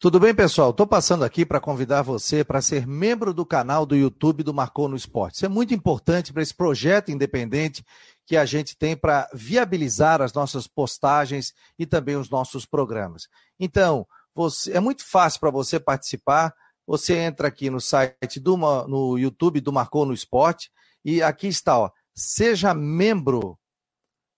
Tudo bem, pessoal? Estou passando aqui para convidar você para ser membro do canal do YouTube do Marcou no Esporte. Isso é muito importante para esse projeto independente que a gente tem para viabilizar as nossas postagens e também os nossos programas. Então, você, é muito fácil para você participar. Você entra aqui no site do no YouTube do Marcou no Esporte e aqui está, ó, seja membro.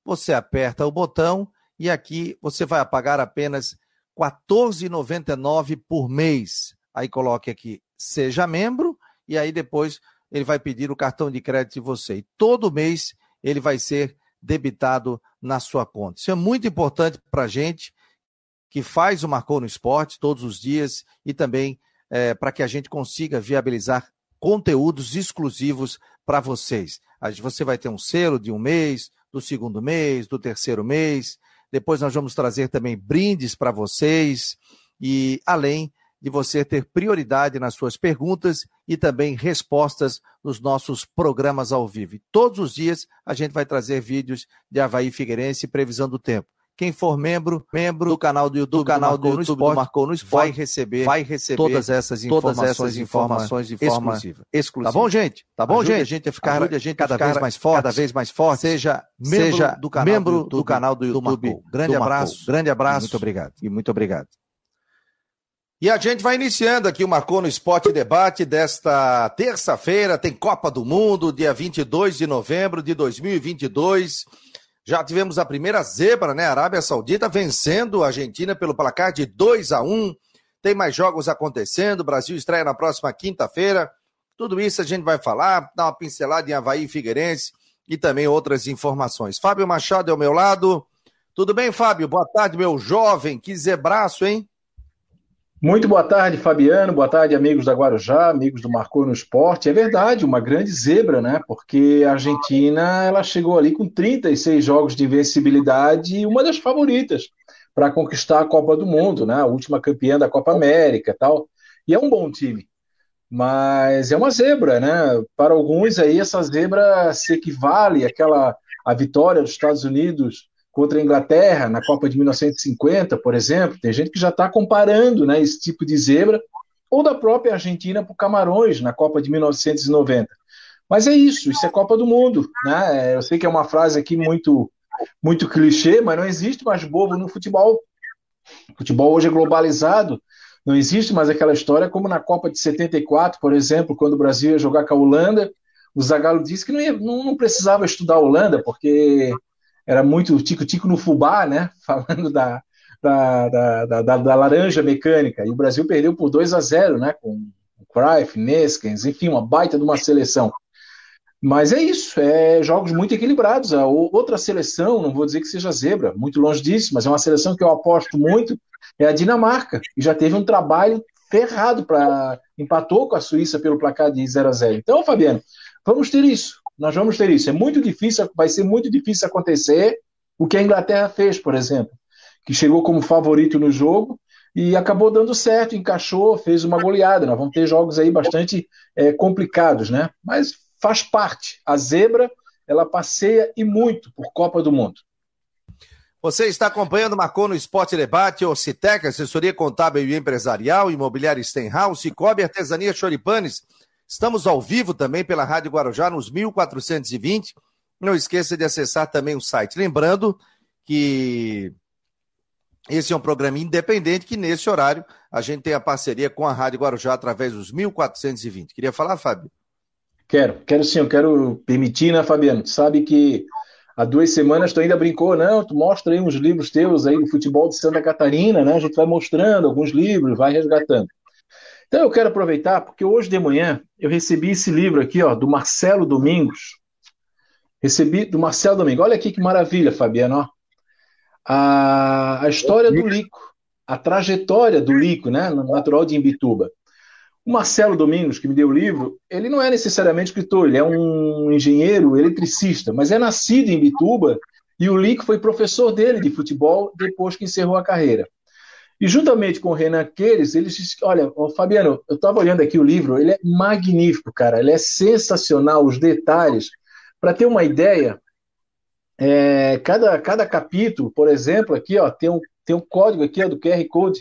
Você aperta o botão e aqui você vai pagar apenas 14,99 por mês. Aí coloque aqui, seja membro, e aí depois ele vai pedir o cartão de crédito de você. E todo mês ele vai ser debitado na sua conta. Isso é muito importante para a gente que faz o Marcou no Esporte todos os dias e também é, para que a gente consiga viabilizar conteúdos exclusivos para vocês. Você vai ter um selo de um mês, do segundo mês, do terceiro mês, depois nós vamos trazer também brindes para vocês e além de você ter prioridade nas suas perguntas e também respostas nos nossos programas ao vivo. E todos os dias a gente vai trazer vídeos de Havaí Figueirense e previsão do tempo. Quem for membro, membro do canal do YouTube, do canal do, YouTube, do Marcou no Esporte, vai receber, vai receber todas essas informações, todas essas informações de forma exclusiva. exclusiva. Tá bom, gente? Tá bom, ajude gente? A gente a ficar, ajude a gente cada vez mais forte, cada vez mais forte. Seja membro seja do canal membro do, YouTube, do canal do YouTube. Do grande abraço, grande abraço. Muito obrigado. E muito obrigado. E a gente vai iniciando aqui o Marcou no Esporte Debate desta terça-feira. Tem Copa do Mundo, dia 22 de novembro de 2022. Já tivemos a primeira zebra, né? Arábia Saudita vencendo a Argentina pelo placar de 2 a 1. Tem mais jogos acontecendo. O Brasil estreia na próxima quinta-feira. Tudo isso a gente vai falar, dar uma pincelada em Havaí e Figueirense e também outras informações. Fábio Machado é ao meu lado. Tudo bem, Fábio? Boa tarde, meu jovem. Que zebraço, hein? Muito boa tarde, Fabiano. Boa tarde, amigos da Guarujá, amigos do Marcou no Esporte. É verdade, uma grande zebra, né? Porque a Argentina ela chegou ali com 36 jogos de invencibilidade e uma das favoritas para conquistar a Copa do Mundo, né? A última campeã da Copa América, tal. E é um bom time. Mas é uma zebra, né? Para alguns aí essa zebra se equivale àquela a vitória dos Estados Unidos contra a Inglaterra na Copa de 1950, por exemplo. Tem gente que já está comparando né, esse tipo de zebra, ou da própria Argentina para o Camarões na Copa de 1990. Mas é isso, isso é Copa do Mundo. Né? Eu sei que é uma frase aqui muito, muito clichê, mas não existe mais bobo no futebol. O futebol hoje é globalizado, não existe mais aquela história como na Copa de 74, por exemplo, quando o Brasil ia jogar com a Holanda. O Zagallo disse que não, ia, não, não precisava estudar a Holanda, porque era muito tico-tico no fubá, né? Falando da, da, da, da, da, laranja mecânica. E o Brasil perdeu por 2 a 0, né? Com Cruyff, Neskens, enfim, uma baita de uma seleção. Mas é isso, é jogos muito equilibrados. A outra seleção, não vou dizer que seja zebra, muito longe disso, mas é uma seleção que eu aposto muito, é a Dinamarca, que já teve um trabalho ferrado para empatou com a Suíça pelo placar de 0 a 0. Então, Fabiano, vamos ter isso. Nós vamos ter isso. É muito difícil, vai ser muito difícil acontecer o que a Inglaterra fez, por exemplo, que chegou como favorito no jogo e acabou dando certo, encaixou, fez uma goleada. Nós vamos ter jogos aí bastante é, complicados, né? Mas faz parte. A zebra, ela passeia e muito por Copa do Mundo. Você está acompanhando Marcou no Esporte Debate, Ocitec, assessoria contábil e empresarial, imobiliária Stenhouse, Cicobi, artesania Choripanes, Estamos ao vivo também pela Rádio Guarujá nos 1420. Não esqueça de acessar também o site. Lembrando que esse é um programa independente que nesse horário a gente tem a parceria com a Rádio Guarujá através dos 1420. Queria falar, Fábio? Quero, quero sim, eu quero permitir, né, Fabiano? Sabe que há duas semanas tu ainda brincou, não? Tu mostra aí uns livros teus aí do futebol de Santa Catarina, né? A gente vai mostrando alguns livros, vai resgatando. Então eu quero aproveitar, porque hoje de manhã eu recebi esse livro aqui, ó, do Marcelo Domingos. Recebi do Marcelo Domingos. Olha aqui que maravilha, Fabiano. Ó. A, a história do Lico, a trajetória do Lico, né, natural de Imbituba. O Marcelo Domingos, que me deu o livro, ele não é necessariamente escritor, ele é um engenheiro eletricista, mas é nascido em Imbituba e o Lico foi professor dele de futebol depois que encerrou a carreira. E juntamente com o Renan Queires, eles olha, Fabiano, eu estava olhando aqui o livro, ele é magnífico, cara, ele é sensacional, os detalhes. Para ter uma ideia, é, cada, cada capítulo, por exemplo, aqui ó, tem um, tem um código aqui ó, do QR Code,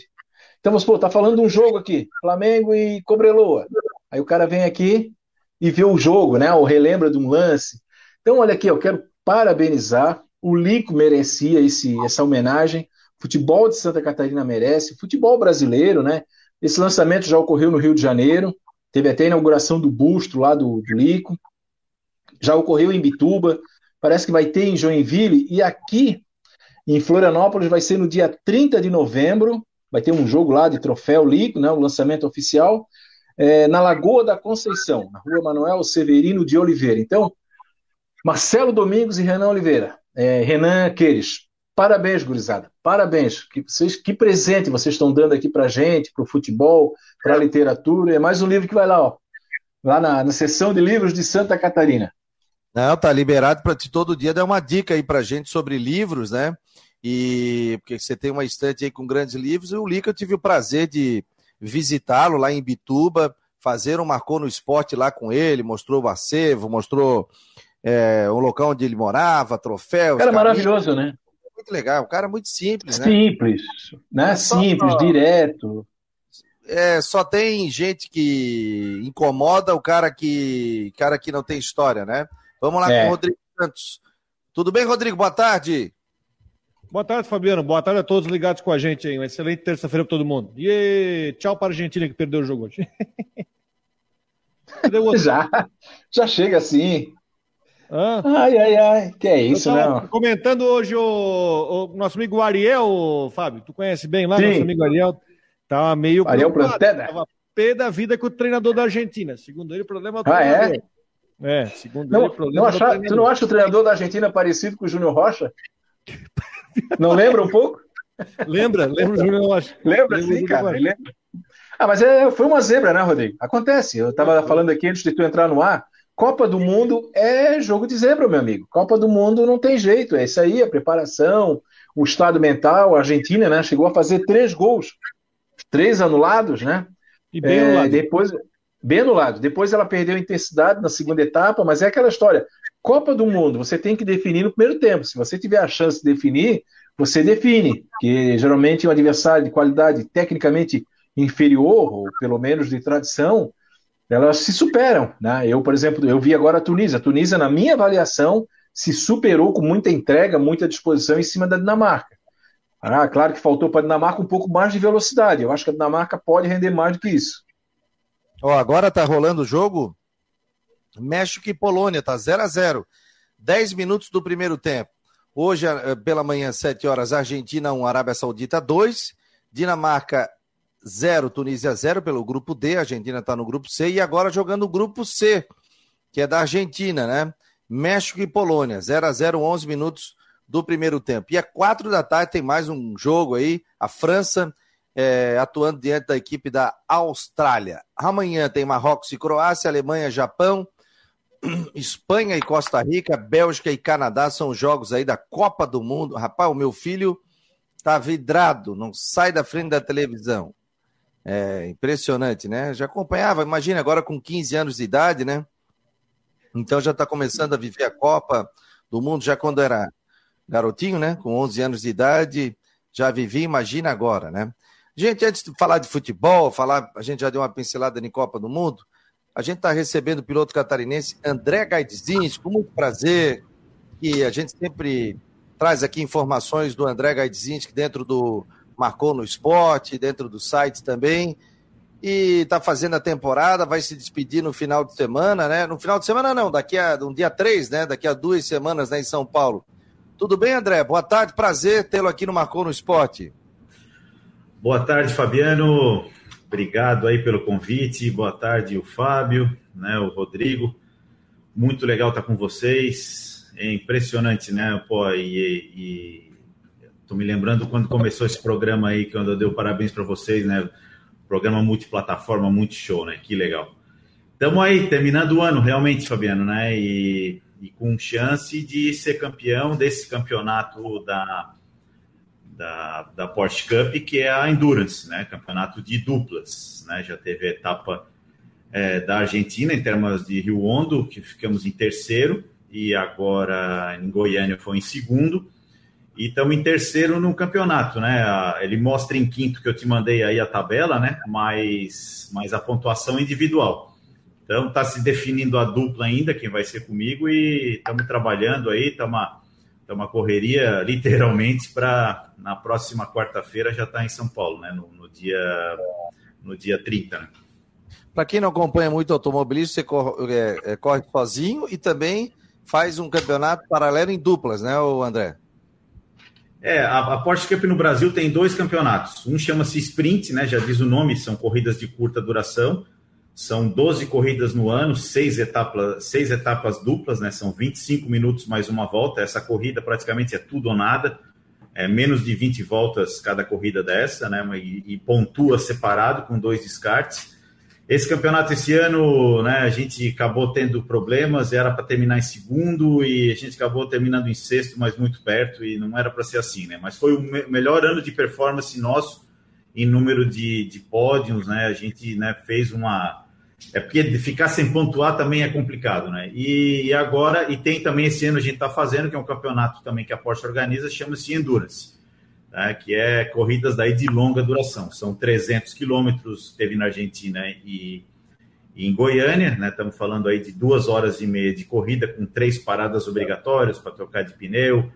Então, vamos supor, tá falando de um jogo aqui, Flamengo e Cobreloa. Aí o cara vem aqui e vê o jogo, né? Ou relembra de um lance. Então, olha aqui, eu quero parabenizar. O Lico merecia esse, essa homenagem. Futebol de Santa Catarina merece. Futebol brasileiro, né? Esse lançamento já ocorreu no Rio de Janeiro. Teve até a inauguração do busto lá do, do Lico. Já ocorreu em Bituba. Parece que vai ter em Joinville. E aqui em Florianópolis vai ser no dia 30 de novembro. Vai ter um jogo lá de troféu Lico, né? O lançamento oficial. É, na Lagoa da Conceição, na rua Manuel Severino de Oliveira. Então, Marcelo Domingos e Renan Oliveira. É, Renan Queires, parabéns, gurizada. Parabéns. Que, vocês, que presente vocês estão dando aqui para gente, para o futebol, para a literatura. É mais um livro que vai lá, ó, lá na, na seção de livros de Santa Catarina. Não, tá liberado para todo dia dar uma dica aí para gente sobre livros, né? E porque você tem uma estante aí com grandes livros, e o Lica eu tive o prazer de visitá-lo lá em Bituba, fazer um marcou no esporte lá com ele, mostrou o acervo, mostrou é, o local onde ele morava, troféus. Cara maravilhoso, né? Muito legal, um cara muito simples, né? Simples, né? Simples, só, direto. É, só tem gente que incomoda o cara que cara que não tem história, né? Vamos lá é. com o Rodrigo Santos. Tudo bem, Rodrigo? Boa tarde. Boa tarde, Fabiano. Boa tarde a todos ligados com a gente aí. Uma excelente terça-feira para todo mundo. E tchau para a Argentina que perdeu o jogo hoje. já, já chega assim. Ai, ai, ai. Que é isso, né? Comentando hoje o, o, nosso amigo Ariel, Fábio. Tu conhece bem lá, Sim. nosso amigo Ariel. Tava meio. Ariel? Tava pé da vida com o treinador da Argentina. Segundo ele, o problema é. Ah, é? É, segundo não, ele, o problema não é achar, Tu não acha o treinador da Argentina parecido com o Júnior Rocha? Não lembra um pouco? Lembra, lembra o Júnior Rocha. Lembra, lembra sim, cara. Lembra. Ah, mas é, foi uma zebra, né, Rodrigo? Acontece. Eu estava falando aqui antes de tu entrar no ar. Copa do Mundo é jogo de zebra, meu amigo. Copa do Mundo não tem jeito, é isso aí, a preparação, o estado mental. A Argentina, né, chegou a fazer três gols, três anulados, né? E bem é, anulado. Depois, bem anulado. Depois ela perdeu intensidade na segunda etapa, mas é aquela história. Copa do Mundo, você tem que definir no primeiro tempo. Se você tiver a chance de definir, você define, que geralmente é um adversário de qualidade tecnicamente inferior, ou pelo menos de tradição, elas se superam. Né? Eu, por exemplo, eu vi agora a Tunísia. A Tunísia, na minha avaliação, se superou com muita entrega, muita disposição em cima da Dinamarca. Ah, claro que faltou para a Dinamarca um pouco mais de velocidade. Eu acho que a Dinamarca pode render mais do que isso. Oh, agora está rolando o jogo. México e Polônia, tá 0 a 0 10 minutos do primeiro tempo. Hoje, eh, pela manhã, 7 horas, Argentina 1, Arábia Saudita 2, Dinamarca 0, Tunísia 0 pelo grupo D, a Argentina está no grupo C e agora jogando o grupo C, que é da Argentina, né? México e Polônia, 0 a 0 11 minutos do primeiro tempo. E é 4 da tarde, tem mais um jogo aí, a França é, atuando diante da equipe da Austrália. Amanhã tem Marrocos e Croácia, Alemanha, Japão, Espanha e Costa Rica, Bélgica e Canadá são os jogos aí da Copa do Mundo. Rapaz, o meu filho tá vidrado, não sai da frente da televisão. É impressionante, né? Já acompanhava, imagina agora com 15 anos de idade, né? Então já está começando a viver a Copa do Mundo já quando era garotinho, né? Com 11 anos de idade, já vivia, imagina agora, né? Gente, antes de falar de futebol, falar, a gente já deu uma pincelada em Copa do Mundo. A gente está recebendo o piloto catarinense André Gaidzins, com muito prazer, que a gente sempre traz aqui informações do André Gaidzins, que dentro do marcou no esporte, dentro do site também. E está fazendo a temporada, vai se despedir no final de semana, né? No final de semana não, daqui a um dia três, né? Daqui a duas semanas, né, em São Paulo. Tudo bem, André? Boa tarde, prazer tê-lo aqui no Marcou no Esporte. Boa tarde, Fabiano. Obrigado aí pelo convite. Boa tarde, o Fábio, né, o Rodrigo. Muito legal estar com vocês. É impressionante, né? Pô, e, e Estou me lembrando quando começou esse programa aí, quando eu dei parabéns para vocês, né? Programa multiplataforma, muito show, né? Que legal. Estamos aí, terminando o ano, realmente, Fabiano, né? E, e, com chance de ser campeão desse campeonato da, da, da Porsche Cup, que é a Endurance, né? Campeonato de duplas, né? Já teve a etapa é, da Argentina em termos de Rio Hondo, que ficamos em terceiro, e agora em Goiânia foi em segundo e estamos em terceiro no campeonato, né? Ele mostra em quinto que eu te mandei aí a tabela, né? Mas, mas a pontuação individual. Então está se definindo a dupla ainda, quem vai ser comigo, e estamos trabalhando aí, estamos uma correria literalmente para na próxima quarta-feira já estar tá em São Paulo, né? No, no, dia, no dia 30. Né? Para quem não acompanha muito automobilismo, você corre, é, é, corre sozinho e também faz um campeonato paralelo em duplas, né, André? É, a, a Porsche Cup no Brasil tem dois campeonatos. Um chama-se Sprint, né? Já diz o nome, são corridas de curta duração. São 12 corridas no ano, seis etapas, seis etapas duplas, né? São 25 minutos mais uma volta. Essa corrida praticamente é tudo ou nada. É menos de 20 voltas cada corrida dessa, né? E, e pontua separado com dois descartes. Esse campeonato esse ano, né, a gente acabou tendo problemas, era para terminar em segundo e a gente acabou terminando em sexto, mas muito perto e não era para ser assim, né? Mas foi o me melhor ano de performance nosso em número de, de pódios, né? A gente né, fez uma é porque ficar sem pontuar também é complicado, né? E, e agora, e tem também esse ano a gente está fazendo, que é um campeonato também que a Porsche organiza, chama-se Endurance né, que é corridas daí de longa duração. São 300 quilômetros, teve na Argentina e, e em Goiânia, né, estamos falando aí de duas horas e meia de corrida, com três paradas obrigatórias para trocar de pneu,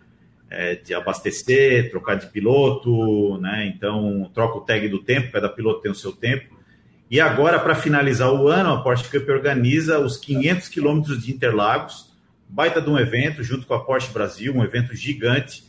é, de abastecer, trocar de piloto, né, então troca o tag do tempo, cada piloto tem o seu tempo. E agora, para finalizar o ano, a Porsche Cup organiza os 500 quilômetros de Interlagos, baita de um evento, junto com a Porsche Brasil, um evento gigante,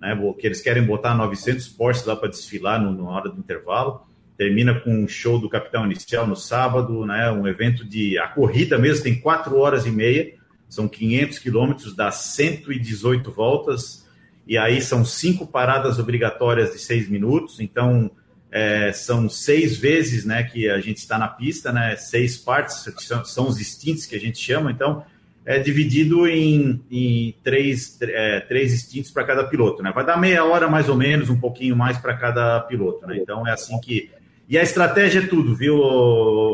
né, que eles querem botar 900 Porsches lá para desfilar na hora do intervalo. Termina com um show do Capitão Inicial no sábado, né, um evento de. A corrida mesmo tem 4 horas e meia, são 500 quilômetros, dá 118 voltas, e aí são cinco paradas obrigatórias de seis minutos, então é, são seis vezes né, que a gente está na pista, né, seis partes, são, são os stints que a gente chama, então é dividido em, em três, é, três instintos para cada piloto, né? Vai dar meia hora mais ou menos, um pouquinho mais para cada piloto, né? Então é assim que. E a estratégia é tudo, viu,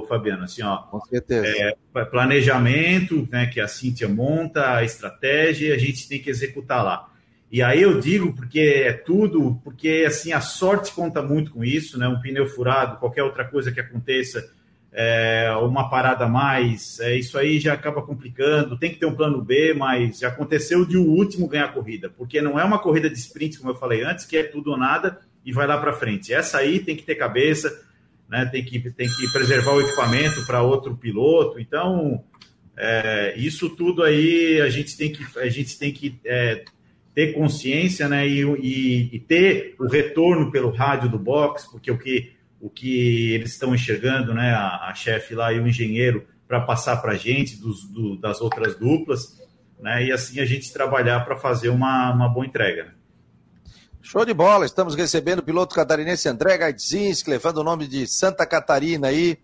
Fabiano? Assim, ó, Com certeza. É, planejamento, né? Que a Cíntia monta, a estratégia, a gente tem que executar lá. E aí eu digo porque é tudo, porque assim a sorte conta muito com isso, né? Um pneu furado, qualquer outra coisa que aconteça é, uma parada a mais, é, isso aí já acaba complicando. Tem que ter um plano B, mas já aconteceu de o último ganhar a corrida, porque não é uma corrida de sprint, como eu falei antes, que é tudo ou nada e vai lá para frente. Essa aí tem que ter cabeça, né, tem, que, tem que preservar o equipamento para outro piloto. Então, é, isso tudo aí a gente tem que, a gente tem que é, ter consciência né, e, e, e ter o retorno pelo rádio do box, porque o que o que eles estão enxergando, né, a, a chefe lá e o engenheiro, para passar para a gente dos, do, das outras duplas, né, e assim a gente trabalhar para fazer uma, uma boa entrega. Né? Show de bola, estamos recebendo o piloto catarinense André Gaidzinski, levando o nome de Santa Catarina aí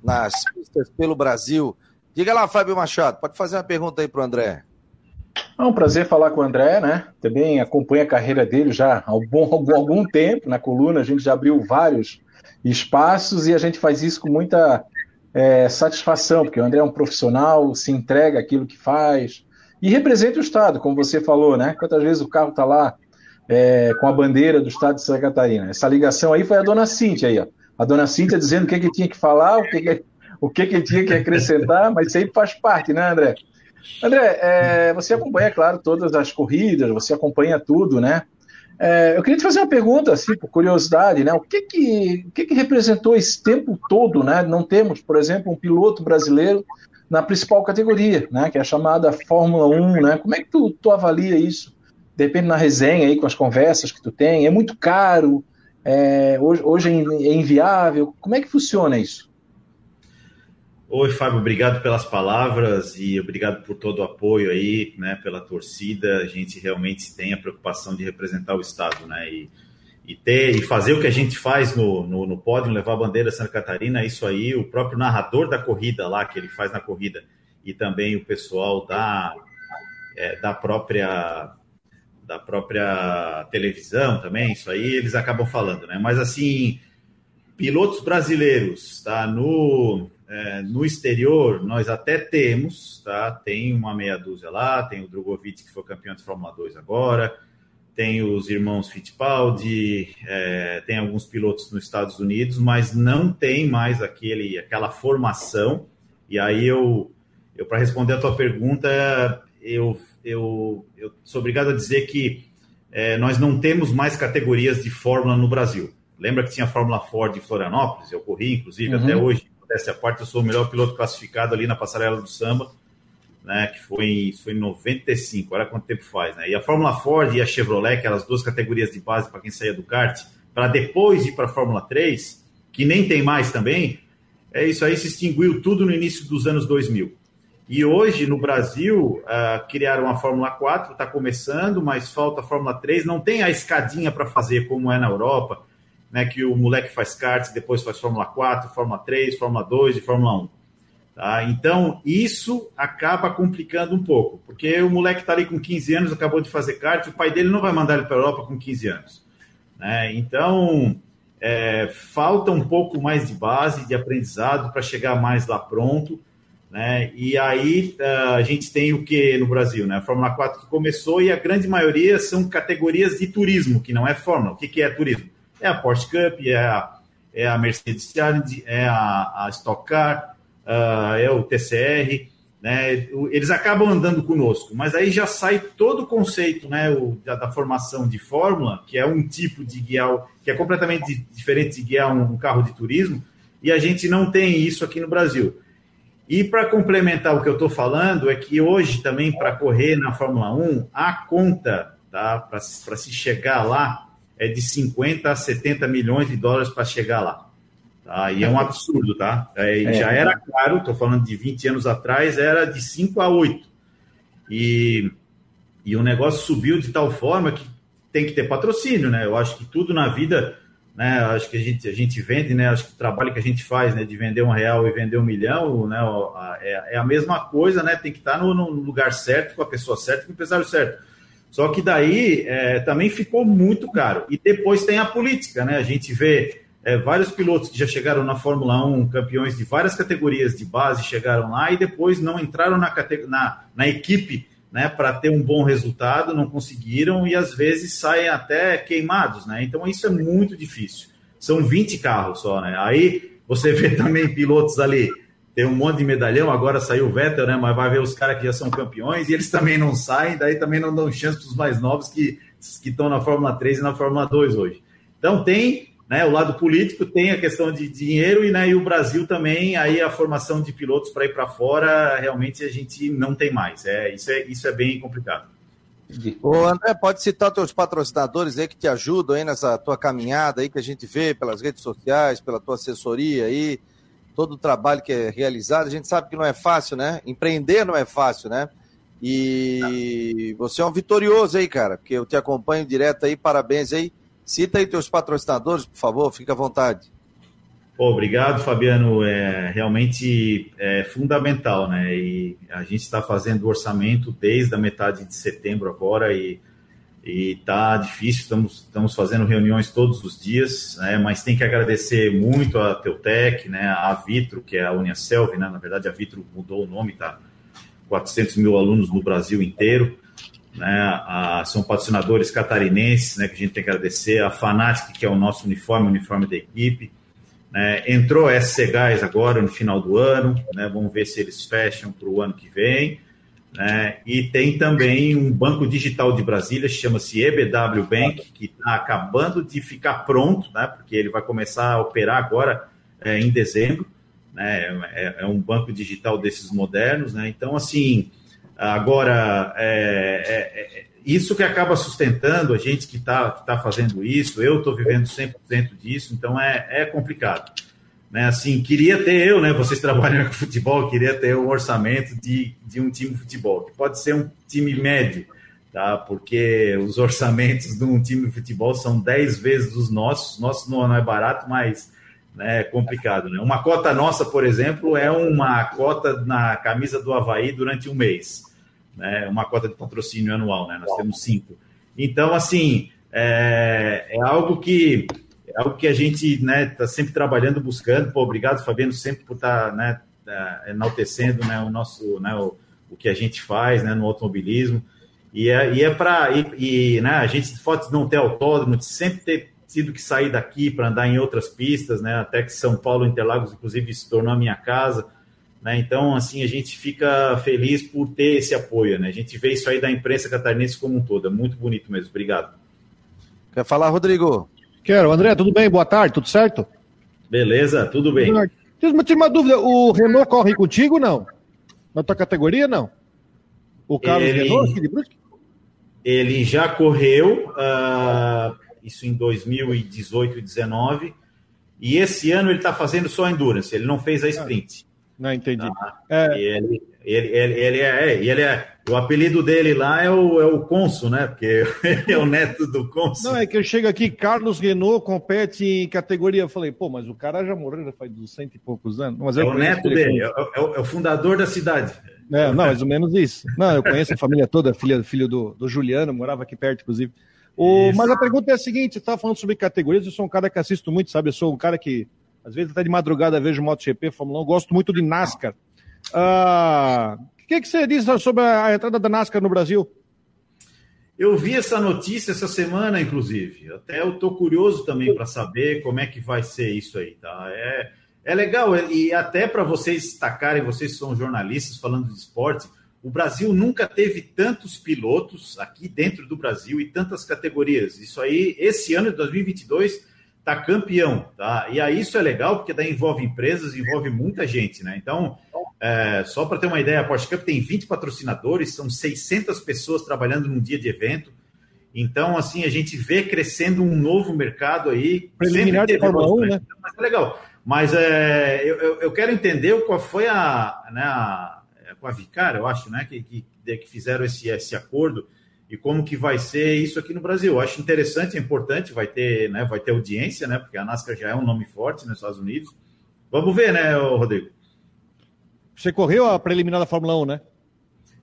nas pistas pelo Brasil. Diga lá, Fábio Machado, pode fazer uma pergunta aí para o André. É um prazer falar com o André, né? Também acompanho a carreira dele já há algum, algum tempo na coluna, a gente já abriu vários espaços e a gente faz isso com muita é, satisfação, porque o André é um profissional, se entrega aquilo que faz e representa o Estado, como você falou, né? Quantas vezes o carro está lá é, com a bandeira do Estado de Santa Catarina? Essa ligação aí foi a dona Cíntia aí, ó. A dona Cíntia dizendo o que, que tinha que falar, o que, que, o que, que tinha que acrescentar, mas aí faz parte, né, André? André, é, você acompanha, claro, todas as corridas, você acompanha tudo, né? É, eu queria te fazer uma pergunta, assim, por curiosidade, né? O que que, o que que representou esse tempo todo, né? Não temos, por exemplo, um piloto brasileiro na principal categoria, né? Que é a chamada Fórmula 1, né? Como é que tu, tu avalia isso? Depende na resenha aí, com as conversas que tu tem. É muito caro? É, hoje, hoje é inviável? Como é que funciona isso? Oi, Fábio, obrigado pelas palavras e obrigado por todo o apoio aí, né, pela torcida. A gente realmente tem a preocupação de representar o Estado, né, e, e ter e fazer o que a gente faz no, no, no pódio, levar a bandeira Santa Catarina, isso aí, o próprio narrador da corrida lá, que ele faz na corrida, e também o pessoal da, é, da própria da própria televisão também, isso aí eles acabam falando, né? Mas assim, pilotos brasileiros, tá? No é, no exterior, nós até temos, tá? Tem uma meia dúzia lá, tem o Drogovic, que foi campeão de Fórmula 2 agora, tem os irmãos Fittipaldi, é, tem alguns pilotos nos Estados Unidos, mas não tem mais aquele, aquela formação. E aí eu, eu para responder a tua pergunta, eu, eu, eu sou obrigado a dizer que é, nós não temos mais categorias de Fórmula no Brasil. Lembra que tinha a Fórmula Ford em Florianópolis? Eu corri, inclusive, uhum. até hoje, dessa parte, eu sou o melhor piloto classificado ali na passarela do samba né, que foi em, foi em 95, olha quanto tempo faz, né? E a Fórmula Ford e a Chevrolet, aquelas duas categorias de base para quem saía do kart, para depois ir para a Fórmula 3, que nem tem mais também, é isso aí se extinguiu tudo no início dos anos 2000. E hoje, no Brasil, uh, criaram a Fórmula 4, está começando, mas falta a Fórmula 3, não tem a escadinha para fazer como é na Europa, né, que o moleque faz kart, depois faz Fórmula 4, Fórmula 3, Fórmula 2 e Fórmula 1. Tá? Então, isso acaba complicando um pouco, porque o moleque está ali com 15 anos, acabou de fazer kart, o pai dele não vai mandar ele para a Europa com 15 anos. Né? Então, é, falta um pouco mais de base, de aprendizado para chegar mais lá pronto. Né? E aí a gente tem o que no Brasil? Né? A Fórmula 4 que começou e a grande maioria são categorias de turismo, que não é Fórmula. O que, que é turismo? É a Porsche Cup, é a, é a Mercedes Challenge, é a, a Stock Car, uh, é o TCR, né? Eles acabam andando conosco, mas aí já sai todo o conceito, né, o, da, da, formação de fórmula, que é um tipo de guiar, que é completamente diferente de guiar um, carro de turismo, e a gente não tem isso aqui no Brasil. E para complementar o que eu estou falando, é que hoje também, para correr na Fórmula 1, a conta tá, para se chegar lá é de 50 a 70 milhões de dólares para chegar lá. Tá? E é um absurdo, tá? É, é. Já era caro, estou falando de 20 anos atrás, era de 5 a 8. E, e o negócio subiu de tal forma que tem que ter patrocínio, né? Eu acho que tudo na vida, né? Acho que a gente, a gente vende, né? Acho que o trabalho que a gente faz, né? De vender um real e vender um milhão, né? É, é a mesma coisa, né? Tem que estar no, no, lugar certo, com a pessoa certa, com o empresário certo. Só que daí é, também ficou muito caro. E depois tem a política, né? A gente vê é, vários pilotos que já chegaram na Fórmula 1, campeões de várias categorias de base, chegaram lá e depois não entraram na, na, na equipe né, para ter um bom resultado, não conseguiram e às vezes saem até queimados. Né? Então isso é muito difícil. São 20 carros só. Né? Aí você vê também pilotos ali. Tem um monte de medalhão, agora saiu o Vettel, né? Mas vai ver os caras que já são campeões e eles também não saem, daí também não dão chance para os mais novos que estão na Fórmula 3 e na Fórmula 2 hoje. Então tem né, o lado político tem a questão de dinheiro e, né, e o Brasil também, aí a formação de pilotos para ir para fora, realmente a gente não tem mais. É, isso, é, isso é bem complicado. Ô André, pode citar teus patrocinadores aí que te ajudam aí nessa tua caminhada aí que a gente vê pelas redes sociais, pela tua assessoria aí, todo o trabalho que é realizado. A gente sabe que não é fácil, né? Empreender não é fácil, né? E você é um vitorioso aí, cara, porque eu te acompanho direto aí, parabéns aí Cita aí teus patrocinadores, por favor, fica à vontade. Obrigado, Fabiano. É realmente é fundamental, né? E a gente está fazendo o orçamento desde a metade de setembro agora e e tá difícil. Estamos, estamos fazendo reuniões todos os dias, né? Mas tem que agradecer muito a Teutec, né? A Vitro, que é a Uniaselv, né? Na verdade, a Vitro mudou o nome, tá? 400 mil alunos no Brasil inteiro né? A, são patrocinadores catarinenses, né? Que a gente tem que agradecer. A Fanatic, que é o nosso uniforme, o uniforme da equipe. Né? Entrou a SC agora no final do ano, né? Vamos ver se eles fecham para o ano que vem. Né? E tem também um banco digital de Brasília, chama-se EBW Bank, que está acabando de ficar pronto, né? Porque ele vai começar a operar agora é, em dezembro. Né? É, é um banco digital desses modernos, né? Então, assim, Agora, é, é, é, isso que acaba sustentando a gente que está tá fazendo isso, eu estou vivendo 100% disso, então é, é complicado. Né, assim, queria ter eu, né? Vocês trabalham com futebol, queria ter um orçamento de, de um time de futebol, que pode ser um time médio, tá? Porque os orçamentos de um time de futebol são 10 vezes os nossos. Nosso não é barato, mas né, é complicado, né? Uma cota nossa, por exemplo, é uma cota na camisa do Havaí durante um mês né, uma cota de patrocínio anual, né? Nós temos cinco. Então, assim, é, é algo que é algo que a gente está né, tá sempre trabalhando, buscando. Pô, obrigado, Fabiano, sempre por estar tá, né, tá enaltecendo né, o nosso, né, o, o que a gente faz né, no automobilismo. E é, e é para. E, e, né, a gente pode não ter autódromo, de sempre ter tido que sair daqui para andar em outras pistas, né? Até que São Paulo, Interlagos, inclusive, se tornou a minha casa. Né? Então, assim, a gente fica feliz por ter esse apoio, né? A gente vê isso aí da imprensa catarinense como um todo. É muito bonito mesmo. Obrigado. Quer falar, Rodrigo? Quero. André, tudo bem? Boa tarde, tudo certo? Beleza, tudo bem. Tive uma dúvida, o Renault corre contigo não? Na tua categoria, não? O Carlos ele, Renault aqui de Brusque? Ele já correu, uh, isso em 2018 e 2019, e esse ano ele está fazendo só Endurance, ele não fez a sprint. Não, entendi. Ah, é... ele, ele, ele, ele, é, ele é. O apelido dele lá é o, é o Consul, né? Porque ele é o neto do Consul. Não, é que eu chego aqui, Carlos Renault compete em categoria. Eu falei, pô, mas o cara já morreu já faz dos cento e poucos anos. Mas é o neto dele, é, é, o, é o fundador da cidade. É, não, mais ou menos isso. Não, eu conheço a família toda, filha, filho do, do Juliano, morava aqui perto, inclusive. O, mas a pergunta é a seguinte: você estava falando sobre categorias, eu sou um cara que assisto muito, sabe? Eu sou um cara que às vezes até de madrugada vejo MotoGP, Fórmula 1, gosto muito de NASCAR. Ah, o que, que você diz sobre a entrada da NASCAR no Brasil? Eu vi essa notícia essa semana, inclusive. Até eu estou curioso também para saber como é que vai ser isso aí, tá? É, é legal, e até para vocês destacarem, vocês são jornalistas falando de esporte, o Brasil nunca teve tantos pilotos aqui dentro do Brasil e tantas categorias. Isso aí, esse ano de 2022, tá campeão, tá? E aí isso é legal porque daí envolve empresas, envolve muita gente, né? Então, é, só para ter uma ideia, a Porsche Cup tem 20 patrocinadores, são 600 pessoas trabalhando num dia de evento. Então, assim, a gente vê crescendo um novo mercado aí. Preliminar de Fórmula 1, né? Mas é legal. Mas é, eu, eu quero entender qual foi a, né, a, com a Vicar, eu acho, né, que, que, que fizeram esse, esse acordo e como que vai ser isso aqui no Brasil. Eu acho interessante, é importante, vai ter, né, vai ter audiência, né, porque a NASCAR já é um nome forte nos Estados Unidos. Vamos ver, né, Rodrigo? Você correu a preliminar da Fórmula 1, né?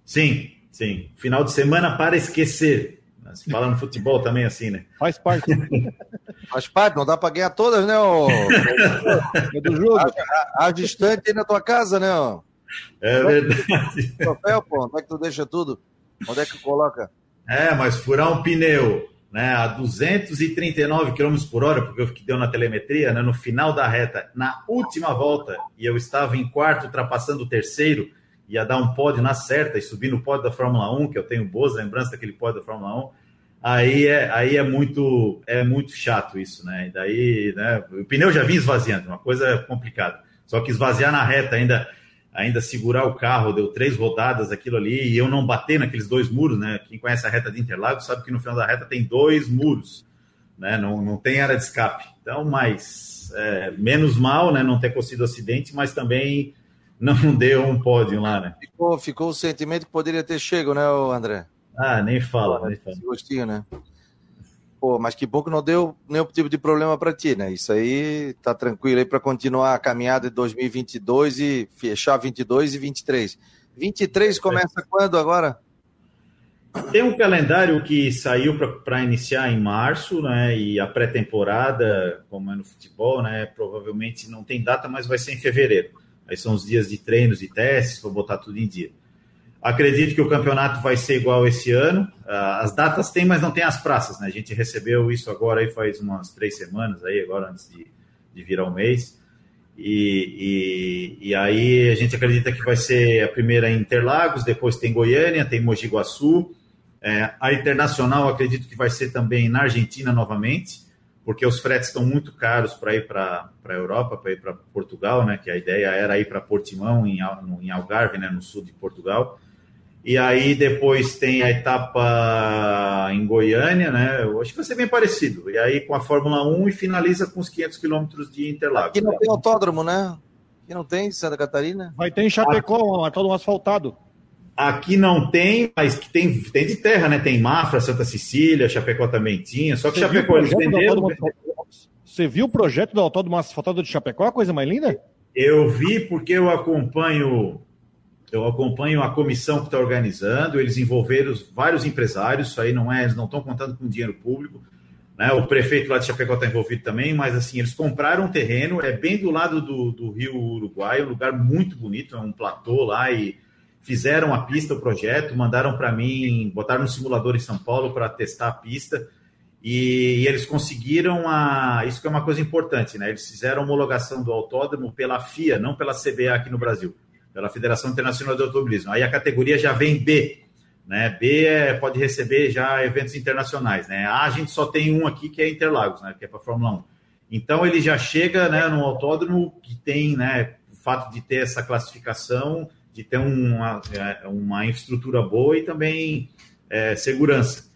Sim, sim. Final de semana para esquecer. Se fala no futebol também assim, né? Faz parte. Faz parte, não dá para ganhar todas, né? O... é do jogo. A, a, a distante aí na tua casa, né? É verdade. Troféu, pô, onde é que tu deixa tudo? Onde é que coloca? É, mas furar um pneu né, a 239 km por hora, porque o que deu na telemetria, né, no final da reta, na última volta, e eu estava em quarto, ultrapassando o terceiro, ia dar um pódio na certa e subir no pódio da Fórmula 1, que eu tenho boas lembranças daquele pódio da Fórmula 1. Aí é, aí é muito é muito chato isso, né? E daí, né, o pneu já vinha esvaziando, uma coisa complicada. Só que esvaziar na reta ainda ainda segurar o carro, deu três rodadas aquilo ali, e eu não bater naqueles dois muros, né? Quem conhece a reta de Interlagos sabe que no final da reta tem dois muros, né? Não, não tem área de escape. Então, mas é, menos mal, né? Não ter conseguido acidente, mas também não deu um pódio lá, né? Ficou, ficou o sentimento que poderia ter chego, né, André? Ah, nem fala, nem fala. Gostinho, né? Pô, mas que bom que não deu nenhum tipo de problema para ti, né? Isso aí tá tranquilo aí para continuar a caminhada de 2022 e fechar 22 e 23. 23 começa é. quando agora? Tem um calendário que saiu para iniciar em março, né? E a pré-temporada, como é no futebol, né? Provavelmente não tem data, mas vai ser em fevereiro. Aí são os dias de treinos e testes, vou botar tudo em dia. Acredito que o campeonato vai ser igual esse ano. Ah, as datas tem, mas não tem as praças, né? A gente recebeu isso agora aí faz umas três semanas aí, agora antes de, de virar o um mês. E, e, e, aí a gente acredita que vai ser a primeira em Interlagos, depois tem Goiânia, tem Mogi Guaçu. É, a Internacional acredito que vai ser também na Argentina novamente, porque os fretes estão muito caros para ir para a Europa, para ir para Portugal, né? Que a ideia era ir para Portimão, em, em Algarve, né? no sul de Portugal. E aí depois tem a etapa em Goiânia, né? Eu acho que vai ser bem parecido. E aí com a Fórmula 1 e finaliza com os 500 quilômetros de Interlagos. Aqui não tem autódromo, né? Aqui não tem Santa Catarina. Vai ter em Chapecó, um autódromo asfaltado. Aqui não tem, mas que tem, tem de terra, né? Tem Mafra, Santa Cecília, Chapecó também tinha. Só que Você Chapecó eles venderam. Você viu o projeto do autódromo asfaltado de Chapecó? A coisa mais linda? Eu vi porque eu acompanho eu acompanho a comissão que está organizando, eles envolveram vários empresários, isso aí não é, eles não estão contando com dinheiro público, né? O prefeito lá de Chapecó está envolvido também, mas assim, eles compraram um terreno, é bem do lado do, do rio Uruguai, um lugar muito bonito, é um platô lá e fizeram a pista, o projeto, mandaram para mim, botaram no simulador em São Paulo para testar a pista. E, e, eles conseguiram a. Isso que é uma coisa importante, né? Eles fizeram a homologação do autódromo pela FIA, não pela CBA aqui no Brasil, pela Federação Internacional de Automobilismo. Aí a categoria já vem B, né? B é, pode receber já eventos internacionais, né? A a gente só tem um aqui que é Interlagos, né? Que é para Fórmula 1. Então ele já chega, né, no autódromo que tem, né, o fato de ter essa classificação, de ter uma, é, uma infraestrutura boa e também é, segurança.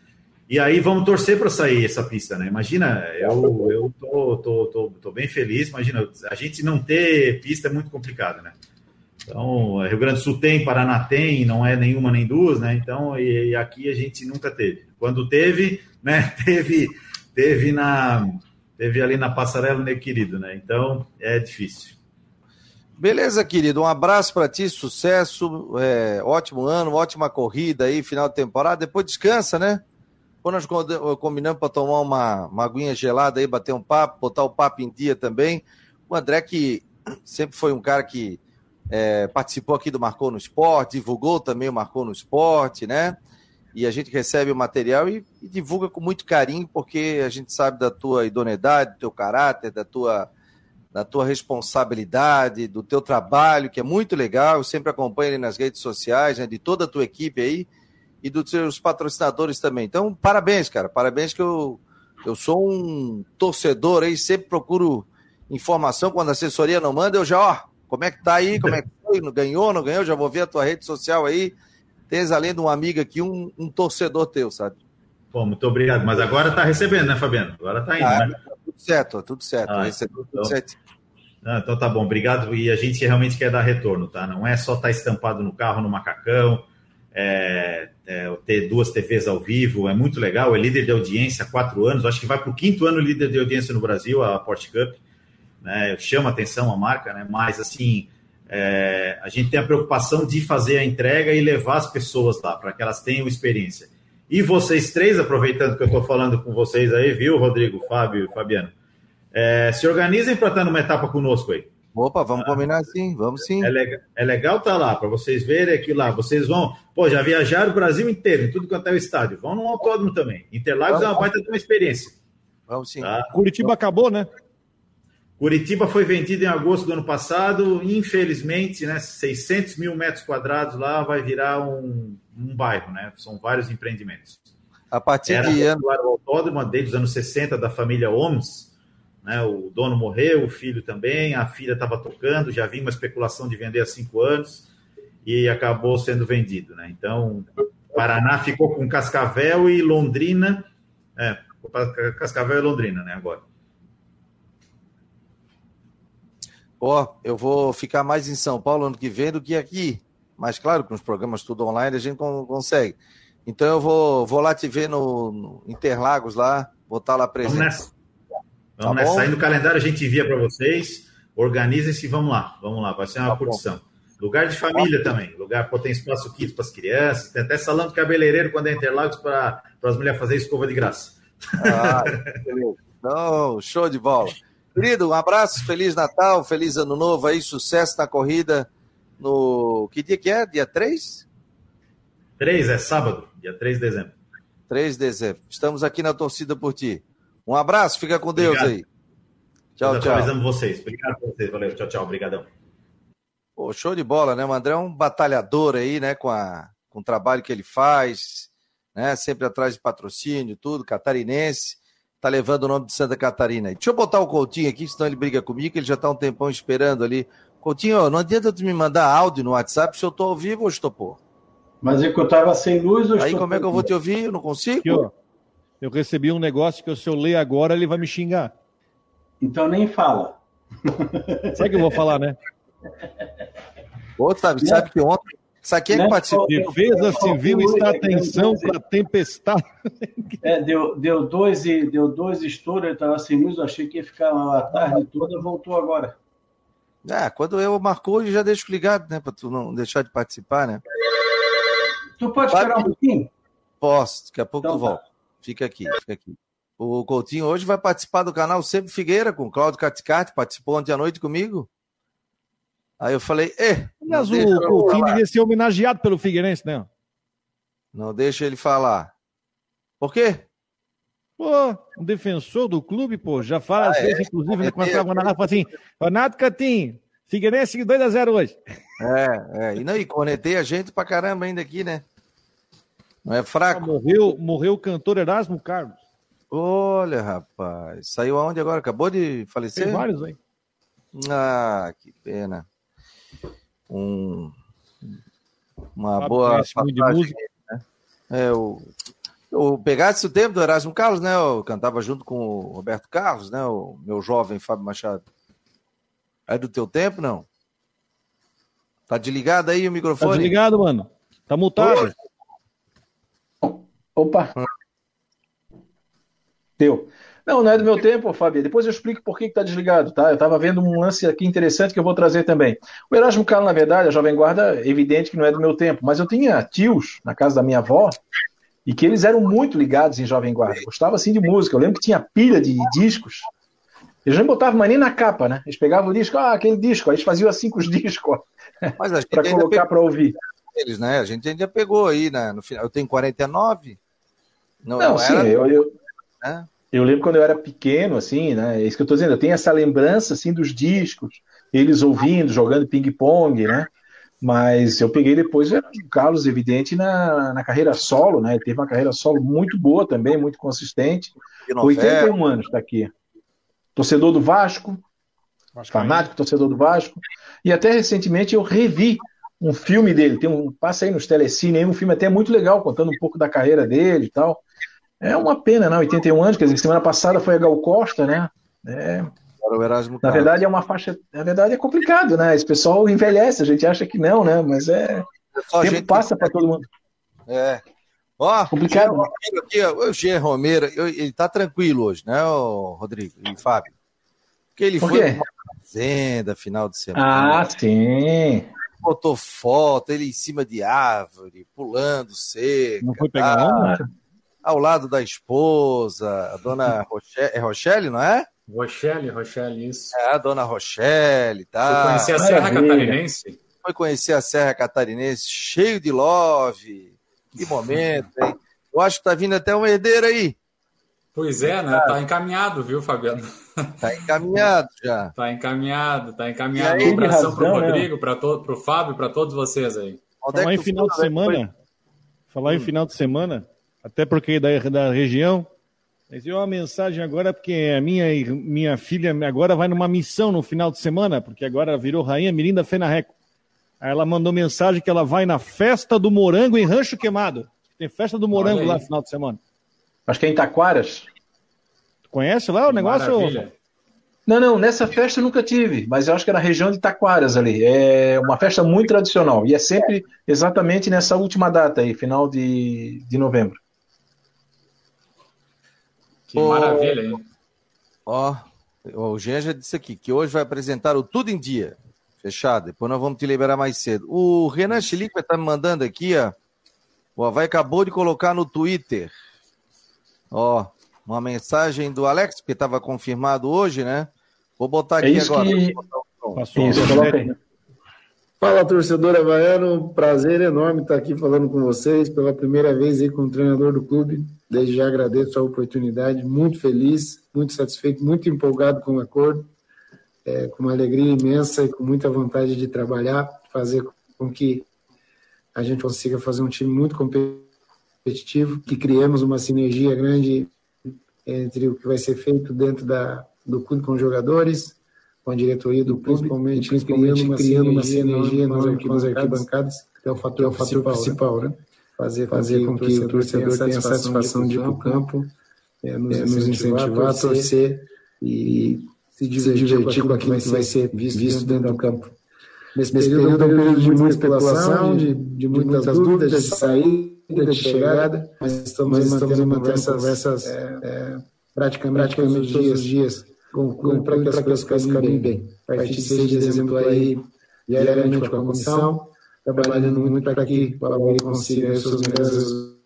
E aí vamos torcer para sair essa pista, né? Imagina, eu, eu tô, tô, tô, tô, bem feliz. Imagina, a gente não ter pista é muito complicado, né? Então, Rio Grande do Sul tem, Paraná tem, não é nenhuma nem duas, né? Então, e, e aqui a gente nunca teve. Quando teve, né? Teve, teve na, teve ali na passarela, né, querido, né? Então, é difícil. Beleza, querido. Um abraço para ti, sucesso, é, ótimo ano, ótima corrida aí, final de temporada. Depois descansa, né? Quando nós combinamos para tomar uma, uma aguinha gelada aí, bater um papo, botar o papo em dia também. O André, que sempre foi um cara que é, participou aqui do Marcou no Esporte, divulgou também o Marcou no Esporte, né? E a gente recebe o material e, e, divulga com muito carinho, porque a gente sabe da tua idoneidade, do teu caráter, da tua, da tua responsabilidade, do teu trabalho, que é muito legal. Eu sempre acompanho ele nas redes sociais, né, de toda a tua equipe aí e dos seus patrocinadores também. Então, parabéns, cara. Parabéns que eu, eu sou um torcedor aí, sempre procuro informação. Quando a assessoria não manda, eu já, ó, como é que tá aí? Como é que foi? Ganhou, não ganhou? Já vou ver a tua rede social aí. Tens, além de um amigo aqui, um, um torcedor teu, sabe? Pô, muito obrigado. Mas agora tá recebendo, né, Fabiano? Agora tá indo, ah, né? Tá tudo certo, tudo certo. Ah, Recebeu então, tudo certo. Ah, então tá bom, obrigado. E a gente realmente quer dar retorno, tá? Não é só estar tá estampado no carro, no macacão, é, é, ter duas TVs ao vivo, é muito legal. É líder de audiência há quatro anos, acho que vai para o quinto ano líder de audiência no Brasil, a Porsche Cup né? Chama atenção a marca, né? Mas assim, é, a gente tem a preocupação de fazer a entrega e levar as pessoas lá para que elas tenham experiência. E vocês três, aproveitando que eu estou falando com vocês aí, viu, Rodrigo, Fábio e Fabiano, é, se organizem para estar numa etapa conosco aí. Opa, vamos combinar sim, vamos sim. É legal, é legal estar tá lá, para vocês verem aqui lá. Vocês vão, pô, já viajaram o Brasil inteiro, em tudo quanto é o estádio. Vão no autódromo também. Interlagos vamos, é uma baita de uma experiência. Vamos sim. Tá? Curitiba acabou, né? Curitiba foi vendido em agosto do ano passado, infelizmente, né, 600 mil metros quadrados lá vai virar um, um bairro, né? São vários empreendimentos. A partir Era de ano. O autódromo desde os anos 60 da família Oms, né? O dono morreu, o filho também, a filha estava tocando, já vinha uma especulação de vender há cinco anos e acabou sendo vendido, né? Então, Paraná ficou com Cascavel e Londrina, é, Cascavel e Londrina, né? Agora. Ó, oh, eu vou ficar mais em São Paulo ano que vem do que aqui. Mas claro, com os programas tudo online a gente consegue. Então eu vou, vou lá te ver no, no Interlagos lá, vou estar lá presente. Vamos nessa. Vamos tá nessa. Saindo o calendário a gente envia para vocês. Organizem-se e vamos lá. Vamos lá, vai ser uma tá curtição. Bom. Lugar de família tá. também. Lugar que tem espaço kits para as crianças. Tem até salão de cabeleireiro quando é Interlagos para as mulheres fazerem escova de graça. Ah, Não, show de bola. Querido, um abraço, Feliz Natal, Feliz Ano Novo aí, sucesso na corrida no. Que dia que é? Dia 3? 3, é sábado, dia 3 de dezembro. 3 de dezembro. Estamos aqui na torcida por ti. Um abraço, fica com Deus Obrigado. aí. Tchau, Nós tchau. Atualizamos vocês. Obrigado por vocês. Valeu. Tchau, tchau. Obrigadão. Pô, show de bola, né? O André é um batalhador aí, né? Com, a, com o trabalho que ele faz, né? Sempre atrás de patrocínio, tudo, catarinense tá levando o nome de Santa Catarina. Deixa eu botar o Coutinho aqui, senão ele briga comigo, ele já tá um tempão esperando ali. Coutinho, não adianta tu me mandar áudio no WhatsApp se eu tô ao vivo ou estou por. Mas é que eu tava sem luz. Aí como é que eu vou te ouvir? Eu não consigo? Aqui, ó, eu recebi um negócio que se eu ler agora ele vai me xingar. Então nem fala. Sabe que eu vou falar, né? Ô, sabe, sabe que ontem Sabe quem é que participou? Defesa Civil está atenção para tempestade. É, deu, deu dois e deu dois estouros, ele estava sem luz, eu achei que ia ficar a tarde toda, voltou agora. É, quando eu marcou, eu já deixo ligado, né? Para tu não deixar de participar, né? Tu pode esperar um pouquinho? Posso, daqui a pouco então, tu tá. volta. Fica aqui, fica aqui. O Coutinho hoje vai participar do canal Sempre Figueira com o Cláudio Caticati, participou ontem à noite comigo. Aí eu falei, eh, Aliás, o Coutinho devia ser homenageado pelo Figueirense, né? Não deixa ele falar. Por quê? Pô, um defensor do clube, pô, já fala ah, às é? vezes, inclusive, né, quando estava na fala assim, Renato Catinho, Figueirense 2x0 hoje. É, é, e, não, e conectei a gente pra caramba ainda aqui, né? Não é fraco. morreu, morreu o cantor Erasmo Carlos. Olha, rapaz, saiu aonde agora? Acabou de falecer? Tem vários, hein? Ah, que pena. Um, uma boa passagem, de música. Né? É, o, o pegasse o tempo do Erasmo Carlos, né? Eu cantava junto com o Roberto Carlos, né? O meu jovem Fábio Machado. É do teu tempo, não? Tá desligado aí o microfone? Tá desligado, mano. Tá multado. Opa. Teu. Não, não é do meu tempo, Fábio. Depois eu explico por que está desligado, tá? Eu estava vendo um lance aqui interessante que eu vou trazer também. O Erasmo Carlos, na verdade, a Jovem Guarda, evidente que não é do meu tempo, mas eu tinha tios na casa da minha avó e que eles eram muito ligados em Jovem Guarda. Gostavam assim de música. Eu lembro que tinha pilha de discos. Eles não botavam mais nem na capa, né? Eles pegavam o disco, ah, aquele disco. Aí eles faziam assim com os discos, para colocar para ouvir. Eles, né? A gente ainda pegou aí, né? No final. Eu tenho 49. Não, não, não sim, era... eu, eu, né? Eu lembro quando eu era pequeno, assim, né? É isso que eu estou dizendo. Eu tenho essa lembrança, assim, dos discos, eles ouvindo, jogando ping-pong, né? Mas eu peguei depois o Carlos, evidente, na, na carreira solo, né? Ele teve uma carreira solo muito boa também, muito consistente. 81 anos está aqui. Torcedor do Vasco, Vasco fanático, torcedor do Vasco. E até recentemente eu revi um filme dele. Tem um passa aí nos telecine, um filme até muito legal, contando um pouco da carreira dele e tal. É uma pena, né? 81 anos, quer dizer, semana passada foi a Gal Costa, né? É, na verdade é uma faixa, na verdade é complicado, né? Esse pessoal envelhece, a gente acha que não, né? Mas é, o tempo passa para todo mundo. É. Ó, complicado. Né? Aqui, o G Romero, ele tá tranquilo hoje, né, Rodrigo e Fábio? Porque ele Por foi fazenda final de semana. Ah, sim. Botou foto, ele em cima de árvore, pulando seca. Não foi pegar tá? Ao lado da esposa, a dona Rochelle, é Rochelle, não é? Rochelle, Rochelle, isso. É, a dona Rochelle, tá? Foi conhecer a Serra Catarinense? Foi conhecer a Serra Catarinense, cheio de love. Que momento, hein? Eu acho que tá vindo até um herdeiro aí. Pois é, né? Tá encaminhado, viu, Fabiano? Tá encaminhado já. Tá encaminhado, tá encaminhado. Um abração pro né? Rodrigo, né? para todo, pro Fábio, para todos vocês aí. Falar é em final de semana. Falar hum. em final de semana até porque da, da região. Mas uma mensagem agora, porque a minha, minha filha agora vai numa missão no final de semana, porque agora virou Rainha Mirinda Fenarreco. Aí ela mandou mensagem que ela vai na festa do morango em Rancho Queimado. Tem festa do morango lá no final de semana. Acho que é em Taquaras. Conhece lá o negócio? Maravilha. Não, não, nessa festa eu nunca tive, mas eu acho que é na região de Taquaras ali. É uma festa muito tradicional e é sempre exatamente nessa última data aí, final de, de novembro. Que maravilha, hein? Ó, o Jean já disse aqui que hoje vai apresentar o Tudo em Dia. Fechado. Depois nós vamos te liberar mais cedo. O Renan Chilico vai estar me mandando aqui, ó. O Havaí acabou de colocar no Twitter. Ó, uma mensagem do Alex, porque estava confirmado hoje, né? Vou botar é aqui é agora. Que... Passou isso, Fala, torcedor havaiano. Prazer enorme estar aqui falando com vocês pela primeira vez aí como treinador do clube. Desde já agradeço a oportunidade, muito feliz, muito satisfeito, muito empolgado com o acordo, é, com uma alegria imensa e com muita vontade de trabalhar, fazer com que a gente consiga fazer um time muito competitivo, que criemos uma sinergia grande entre o que vai ser feito dentro da, do clube com os jogadores, com a diretoria do clube, principalmente, principalmente criando uma criando sinergia, uma sinergia nas arquibancadas, arquibancadas, que é o fator, é o fator principal, principal né? né? fazer, fazer com que o torcedor tenha a satisfação de ir para o campo, é, nos, é, nos incentivar a torcer e se divertir com aquilo que vai ser visto dentro do campo. Nesse período é um período de muita especulação, de, de muitas dúvidas, de saída, de chegada, mas estamos, mantendo, mantendo essas conversas é, é, praticamente, praticamente todos os dias com, para que as coisas caminhem bem. A partir de 6 de dezembro aí, diariamente com a comissão, trabalhando muito para que o Havaí consiga os seus melhores resultados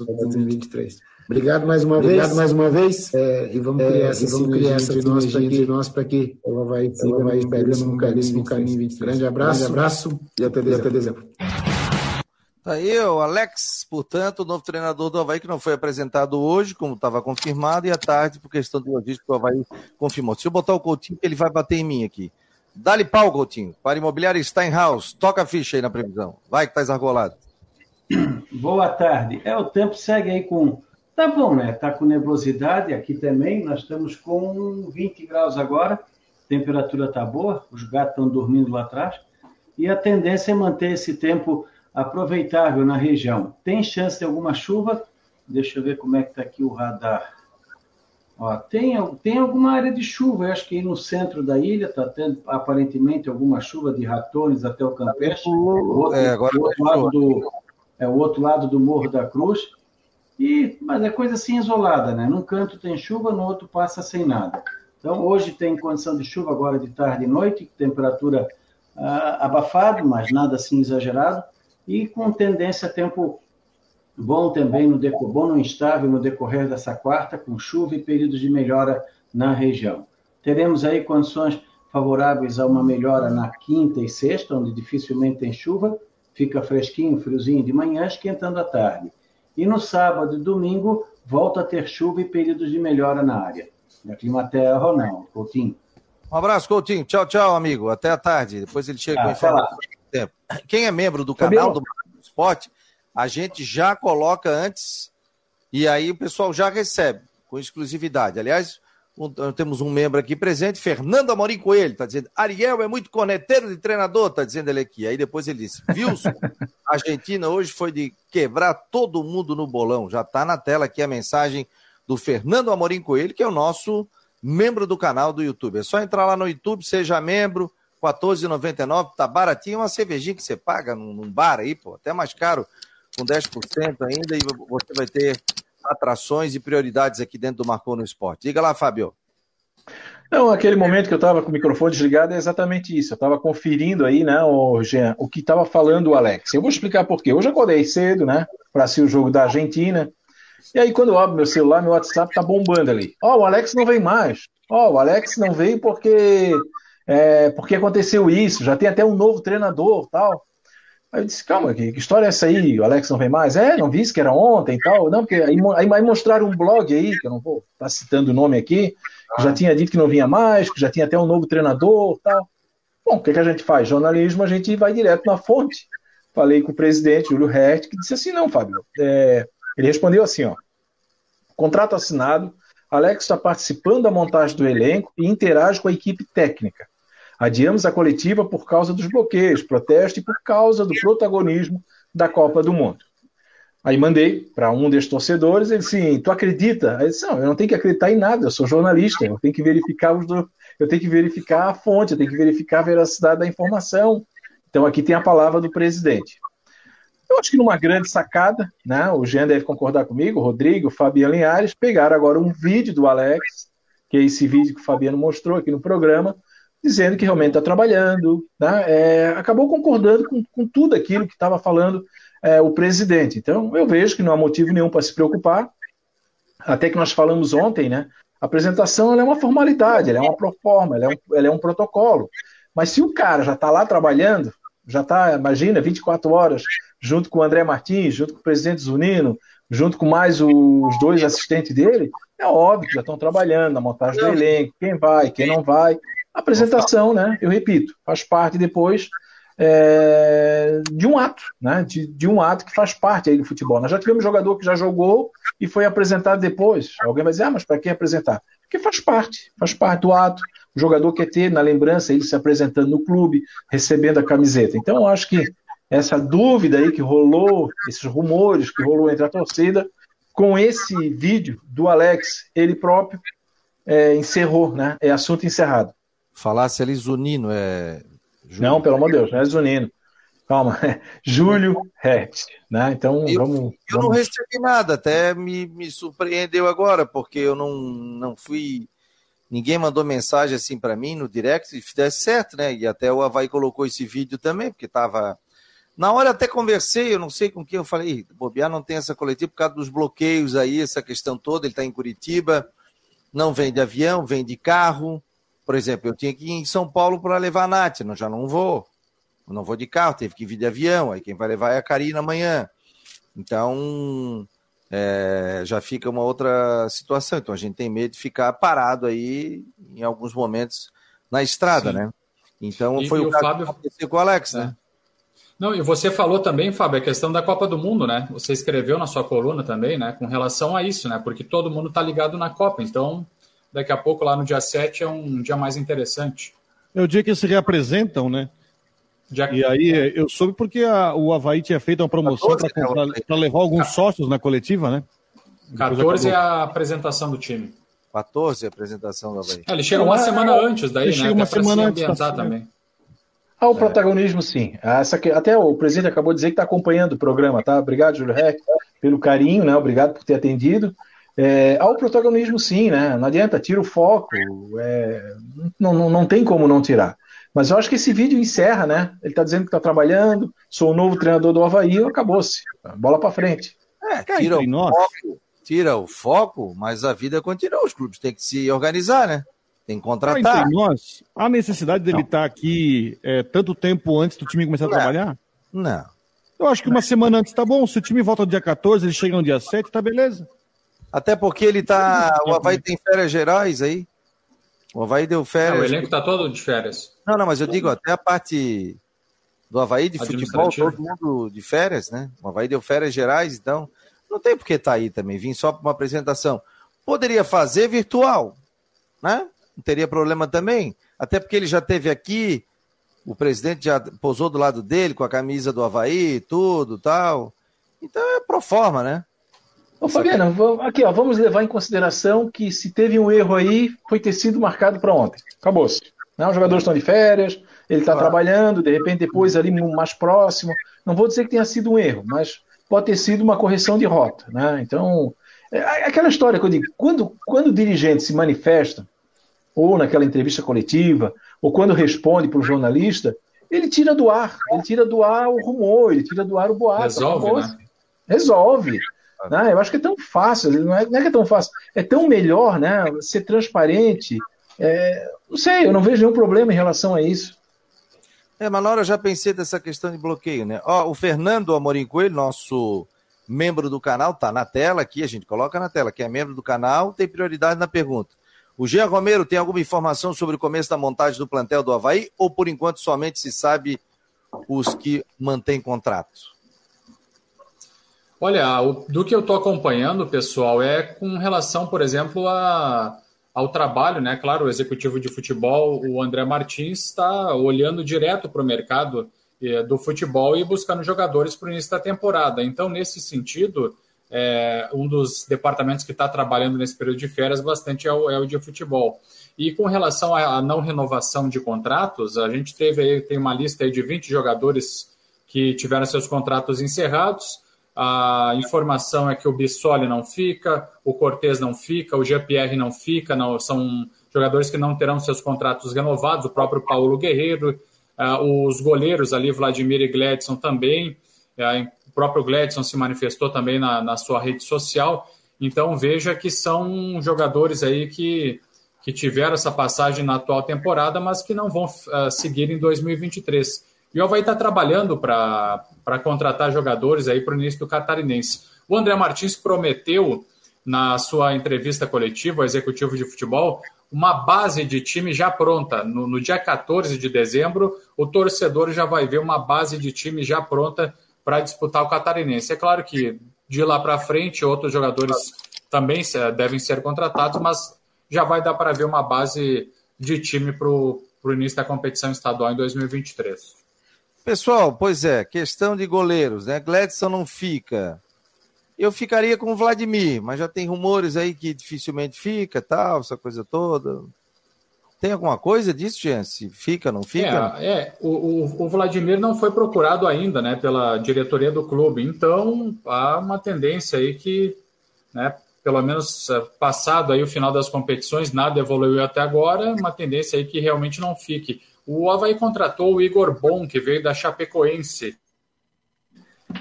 em 2023. Obrigado mais uma Obrigado vez. mais uma vez. É, e vamos criar, é, essa, vamos criar essa sinergia entre nós para que ela vai, ela vai pegando um um caminho 23. Grande abraço, grande abraço e até dezembro. Até dezembro. Tá aí o Alex, portanto, o novo treinador do Havaí, que não foi apresentado hoje, como estava confirmado, e à tarde, por questão do logística, o Havaí confirmou. Se eu botar o Coutinho, ele vai bater em mim aqui. Dá-lhe pau, Coutinho. Para imobiliária Steinhaus. Toca a ficha aí na previsão. Vai que tá esargolado. Boa tarde. É, o tempo segue aí com. Tá bom, né? Tá com nebulosidade aqui também. Nós estamos com 20 graus agora. temperatura tá boa. Os gatos estão dormindo lá atrás. E a tendência é manter esse tempo aproveitável na região. Tem chance de alguma chuva? Deixa eu ver como é que tá aqui o radar. Ó, tem, tem alguma área de chuva, eu acho que no centro da ilha está tendo aparentemente alguma chuva de ratones até o Campeche. O outro, é, agora o outro lado do, é o outro lado do Morro da Cruz. E, mas é coisa assim isolada, né? Num canto tem chuva, no outro passa sem nada. Então, hoje tem condição de chuva agora de tarde e noite, temperatura ah, abafada, mas nada assim exagerado, e com tendência a tempo bom também no decorrer, bom no instável no decorrer dessa quarta, com chuva e períodos de melhora na região. Teremos aí condições favoráveis a uma melhora na quinta e sexta, onde dificilmente tem chuva, fica fresquinho, friozinho de manhã, esquentando à tarde. E no sábado e domingo, volta a ter chuva e períodos de melhora na área. Da Climaterra, Ronaldo, Coutinho. Um abraço, Coutinho. Tchau, tchau, amigo. Até a tarde. Depois ele chega ah, com informação. Quem é membro do canal do Esporte, a gente já coloca antes e aí o pessoal já recebe com exclusividade. Aliás, um, temos um membro aqui presente, Fernando Amorim Coelho, está dizendo, Ariel é muito corneteiro de treinador, está dizendo ele aqui. Aí depois ele disse, Wilson, a Argentina hoje foi de quebrar todo mundo no bolão. Já está na tela aqui a mensagem do Fernando Amorim Coelho, que é o nosso membro do canal do YouTube. É só entrar lá no YouTube, seja membro, 14,99, tá baratinho, uma cervejinha que você paga num, num bar aí, pô, até mais caro com 10% ainda e você vai ter atrações e prioridades aqui dentro do Marcou no Esporte. Diga lá, Fábio. Não, aquele momento que eu estava com o microfone desligado é exatamente isso. Eu estava conferindo aí, né, o, Jean, o que estava falando o Alex. Eu vou explicar por quê. Hoje acordei cedo, né, para assistir o jogo da Argentina. E aí, quando eu abro meu celular, meu WhatsApp tá bombando ali. Ó, oh, o Alex não vem mais. Ó, oh, o Alex não veio porque é, porque aconteceu isso. Já tem até um novo treinador, tal. Aí eu disse, calma, que, que, história é essa aí? O Alex não vem mais? É, não vi que era ontem e tal. Não, porque aí, aí, aí, mostraram um blog aí, que eu não vou estar tá citando o nome aqui, que já tinha dito que não vinha mais, que já tinha até um novo treinador tal. Bom, o que, que a gente faz? Jornalismo, a gente vai direto na fonte. Falei com o presidente, Júlio Hert, que disse assim, não, Fábio. É... Ele respondeu assim, ó. Contrato assinado, Alex está participando da montagem do elenco e interage com a equipe técnica. Adiamos a coletiva por causa dos bloqueios, protesto e por causa do protagonismo da Copa do Mundo. Aí mandei para um desses torcedores, ele disse, tu acredita? Aí disse, não, eu não tenho que acreditar em nada, eu sou jornalista, eu tenho que verificar os do... eu tenho que verificar a fonte, eu tenho que verificar a veracidade da informação. Então aqui tem a palavra do presidente. Eu acho que numa grande sacada, né? O Jean deve concordar comigo, o Rodrigo, o Fabiano Linhares, pegaram agora um vídeo do Alex, que é esse vídeo que o Fabiano mostrou aqui no programa, dizendo que realmente está trabalhando, né? é, acabou concordando com, com, tudo aquilo que estava falando é, o presidente. Então, eu vejo que não há motivo nenhum para se preocupar, até que nós falamos ontem, né? A apresentação é uma formalidade, ela é uma proforma, ela é um, ela é um protocolo. Mas se o cara já está lá trabalhando, já está, imagina, 24 horas, junto com o André Martins, junto com o presidente Zunino, junto com mais os dois assistentes dele, é óbvio que já estão trabalhando na montagem do elenco, quem vai, quem não vai. Apresentação, né? Eu repito, faz parte depois é, de um ato, né? De, de, um ato que faz parte aí do futebol. Nós já tivemos jogador que já jogou e foi apresentado depois. Alguém vai dizer, ah, mas para que apresentar? Porque faz parte, faz parte do ato. O jogador quer ter na lembrança ele se apresentando no clube, recebendo a camiseta. Então, eu acho que essa dúvida aí que rolou, esses rumores que rolou entre a torcida, com esse vídeo do Alex, ele próprio, é, encerrou, né? É assunto encerrado. Falasse ali Zunino, é. Júlio. Não, pelo amor de Deus, não é Zunino. Calma, é Júlio Rex, né? Então eu, vamos. Eu vamos... não recebi nada, até me, me surpreendeu agora, porque eu não, não fui. Ninguém mandou mensagem assim para mim no direct, se fizesse certo, né? E até o Havaí colocou esse vídeo também, porque estava Na hora até conversei, eu não sei com quem eu falei, bobear não tem essa coletiva por causa dos bloqueios aí, essa questão toda, ele está em Curitiba, não vem de avião, vem de carro. Por exemplo, eu tinha que ir em São Paulo para levar a Nath, não, já não vou. não vou de carro, teve que vir de avião, aí quem vai levar é a Karina amanhã. Então, é, já fica uma outra situação. Então a gente tem medo de ficar parado aí em alguns momentos na estrada, Sim. né? Então e, foi o, Fábio... que aconteceu com o Alex, né? É. Não, e você falou também, Fábio, a questão da Copa do Mundo, né? Você escreveu na sua coluna também, né? Com relação a isso, né? Porque todo mundo está ligado na Copa. Então, daqui a pouco, lá no dia 7, é um dia mais interessante. É o dia que se reapresentam, né? Já... E aí, eu soube porque a, o Havaí tinha feito uma promoção para levar alguns sócios na coletiva, né? 14 é a apresentação do time. 14 é a apresentação do Havaí. É, ele chega uma é, semana antes daí, ele né? Chega uma semana antes. Tá também. Ah, o é. protagonismo, sim. Essa aqui, até o presidente acabou de dizer que está acompanhando o programa, tá? Obrigado, Júlio Reck, pelo carinho, né? Obrigado por ter atendido. É, ao protagonismo, sim, né? Não adianta, tira o foco. É, não, não, não tem como não tirar. Mas eu acho que esse vídeo encerra, né? Ele está dizendo que está trabalhando, sou o novo treinador do Havaí, acabou-se. Bola para frente. É, tira o, foco, tira o foco, mas a vida continua. Os clubes têm que se organizar, né? Tem que contratar. Entre nós, a necessidade dele estar tá aqui é, tanto tempo antes do time começar a não. trabalhar? Não. Eu acho que uma semana antes tá bom. Se o time volta no dia 14, ele chega no dia 7, tá beleza. Até porque ele tá. O Havaí tem férias gerais aí. O Havaí deu férias. Não, o elenco tá todo de férias. Não, não, mas eu digo até a parte do Havaí de futebol, todo mundo de férias, né? O Havaí deu férias gerais, então não tem por que estar tá aí também. Vim só para uma apresentação. Poderia fazer virtual, né? não teria problema também. Até porque ele já teve aqui, o presidente já posou do lado dele com a camisa do Havaí, tudo tal. Então é pro forma, né? Ô, Fabiano, aqui, ó, vamos levar em consideração que se teve um erro aí, foi ter sido marcado para ontem. Acabou-se. Né? Os jogadores estão de férias, ele está trabalhando, de repente depois ali mais próximo. Não vou dizer que tenha sido um erro, mas pode ter sido uma correção de rota. Né? Então, é, é aquela história que eu digo, quando, quando o dirigente se manifesta, ou naquela entrevista coletiva, ou quando responde para o jornalista, ele tira do ar, ele tira do ar o rumor, ele tira do ar o boato. Resolve, né? Resolve. Né? Eu acho que é tão fácil, não é, não é que é tão fácil, é tão melhor né? ser transparente. É, não sei, eu não vejo nenhum problema em relação a isso. É, mas na hora eu já pensei dessa questão de bloqueio, né? Ó, o Fernando Amorim Coelho, nosso membro do canal, tá na tela aqui, a gente coloca na tela, que é membro do canal, tem prioridade na pergunta. O Jean Romero tem alguma informação sobre o começo da montagem do plantel do Havaí ou por enquanto somente se sabe os que mantêm contratos? Olha, do que eu estou acompanhando, pessoal, é com relação, por exemplo, a, ao trabalho, né? Claro, o executivo de futebol, o André Martins, está olhando direto para o mercado eh, do futebol e buscando jogadores para o início da temporada. Então, nesse sentido, é, um dos departamentos que está trabalhando nesse período de férias bastante é o, é o de futebol. E com relação à não renovação de contratos, a gente teve aí, tem uma lista aí de 20 jogadores que tiveram seus contratos encerrados. A informação é que o Bissoli não fica, o Cortez não fica, o Jean-Pierre não fica, não, são jogadores que não terão seus contratos renovados, o próprio Paulo Guerreiro, uh, os goleiros ali, Vladimir e Gledson também, uh, próprio Gladson se manifestou também na, na sua rede social. Então veja que são jogadores aí que, que tiveram essa passagem na atual temporada, mas que não vão uh, seguir em 2023. E o Havaí está trabalhando para contratar jogadores aí para o início do catarinense. O André Martins prometeu, na sua entrevista coletiva ao executivo de futebol, uma base de time já pronta. No, no dia 14 de dezembro, o torcedor já vai ver uma base de time já pronta para disputar o catarinense. É claro que de lá para frente outros jogadores também devem ser contratados, mas já vai dar para ver uma base de time para o início da competição estadual em 2023. Pessoal, pois é, questão de goleiros, né? Gladson não fica. Eu ficaria com o Vladimir, mas já tem rumores aí que dificilmente fica, tal, essa coisa toda. Tem alguma coisa disso, Jean? Se fica, não fica? É, é o, o, o, Vladimir não foi procurado ainda, né, pela diretoria do clube. Então, há uma tendência aí que, né, pelo menos é, passado aí o final das competições, nada evoluiu até agora, uma tendência aí que realmente não fique. O Havaí contratou o Igor Bom, que veio da Chapecoense.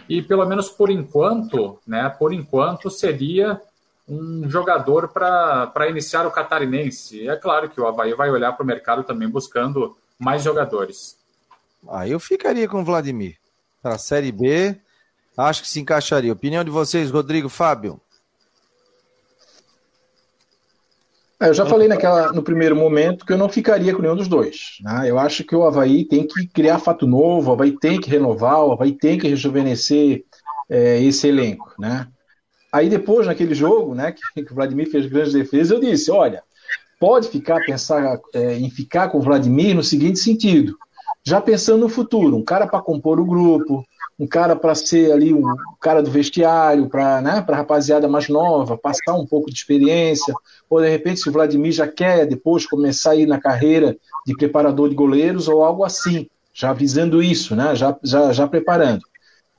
e pelo menos por enquanto, né, por enquanto seria um jogador para iniciar o catarinense. É claro que o Havaí vai olhar para o mercado também buscando mais jogadores. Ah, eu ficaria com o Vladimir. Para a Série B, acho que se encaixaria. Opinião de vocês, Rodrigo, Fábio? É, eu já falei naquela, no primeiro momento que eu não ficaria com nenhum dos dois. Né? Eu acho que o Havaí tem que criar fato novo, o Havaí tem que renovar, o Havaí tem que rejuvenescer é, esse elenco. Né? Aí depois, naquele jogo, né, que, que o Vladimir fez grandes defesas, eu disse, olha, pode ficar pensar é, em ficar com o Vladimir no seguinte sentido, já pensando no futuro, um cara para compor o grupo, um cara para ser ali um cara do vestiário, para né, a rapaziada mais nova, passar um pouco de experiência, ou de repente se o Vladimir já quer depois começar a ir na carreira de preparador de goleiros ou algo assim, já avisando isso, né, já, já, já preparando.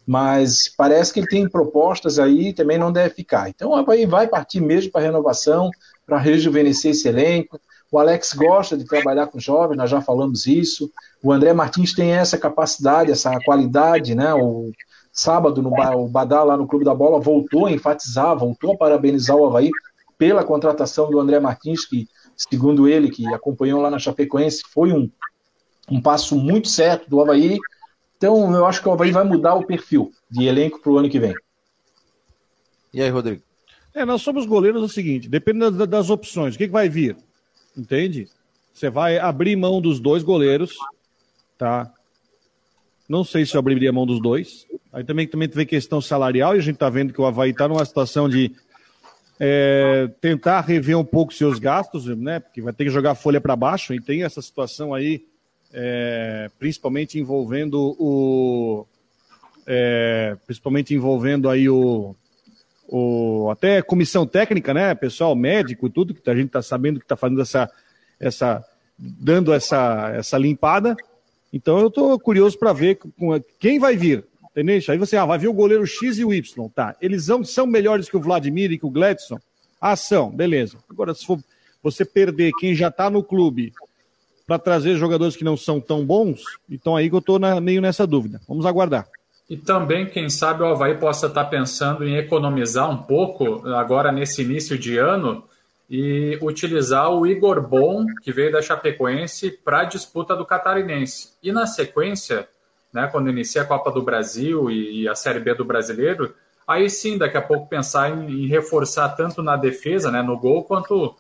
Mas parece que ele tem propostas aí também não deve ficar. Então aí vai partir mesmo para renovação, para rejuvenescer esse elenco. O Alex gosta de trabalhar com jovens, nós já falamos isso. O André Martins tem essa capacidade, essa qualidade, né? O sábado no o Badá lá no Clube da Bola voltou a enfatizar, voltou a parabenizar o Havaí pela contratação do André Martins, que segundo ele, que acompanhou lá na Chapecoense, foi um, um passo muito certo do Havaí. Então eu acho que o Havaí vai mudar o perfil de elenco para o ano que vem. E aí, Rodrigo? É, nós somos goleiros é o seguinte, depende das, das opções, o que, que vai vir? Entende? Você vai abrir mão dos dois goleiros, tá? Não sei se eu abriria mão dos dois. Aí também, também tem questão salarial e a gente tá vendo que o Havaí tá numa situação de é, tentar rever um pouco seus gastos, né? Porque vai ter que jogar folha para baixo e tem essa situação aí, é, principalmente envolvendo o, é, principalmente envolvendo aí o, o, até comissão técnica, né, pessoal, médico, tudo, que a gente está sabendo que está fazendo essa, essa, dando essa, essa limpada. Então eu estou curioso para ver quem vai vir, entendeu? Aí você, ah, vai vir o goleiro X e o Y, tá? Eles são, melhores que o Vladimir e que o Gladson? Ah, são, beleza. Agora, se for você perder quem já está no clube para trazer jogadores que não são tão bons, então aí que eu estou meio nessa dúvida. Vamos aguardar. E também, quem sabe, o Havaí possa estar pensando em economizar um pouco agora nesse início de ano e utilizar o Igor Bom, que veio da Chapecoense, para a disputa do Catarinense. E na sequência, né, quando inicia a Copa do Brasil e a Série B do Brasileiro, aí sim, daqui a pouco pensar em, em reforçar tanto na defesa, né, no gol, quanto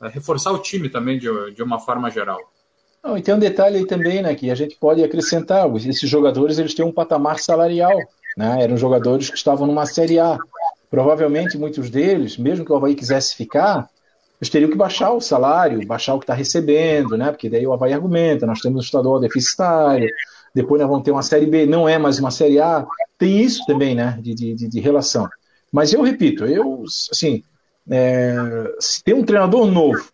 é, reforçar o time também de, de uma forma geral. Não, e tem um detalhe aí também, né, que a gente pode acrescentar, esses jogadores eles têm um patamar salarial, né, eram jogadores que estavam numa Série A. Provavelmente muitos deles, mesmo que o Havaí quisesse ficar, eles teriam que baixar o salário, baixar o que está recebendo, né, porque daí o Havaí argumenta, nós temos um estadual deficitário, depois nós vamos ter uma Série B, não é mais uma Série A, tem isso também, né, de, de, de relação. Mas eu repito, eu, assim, é, se tem um treinador novo,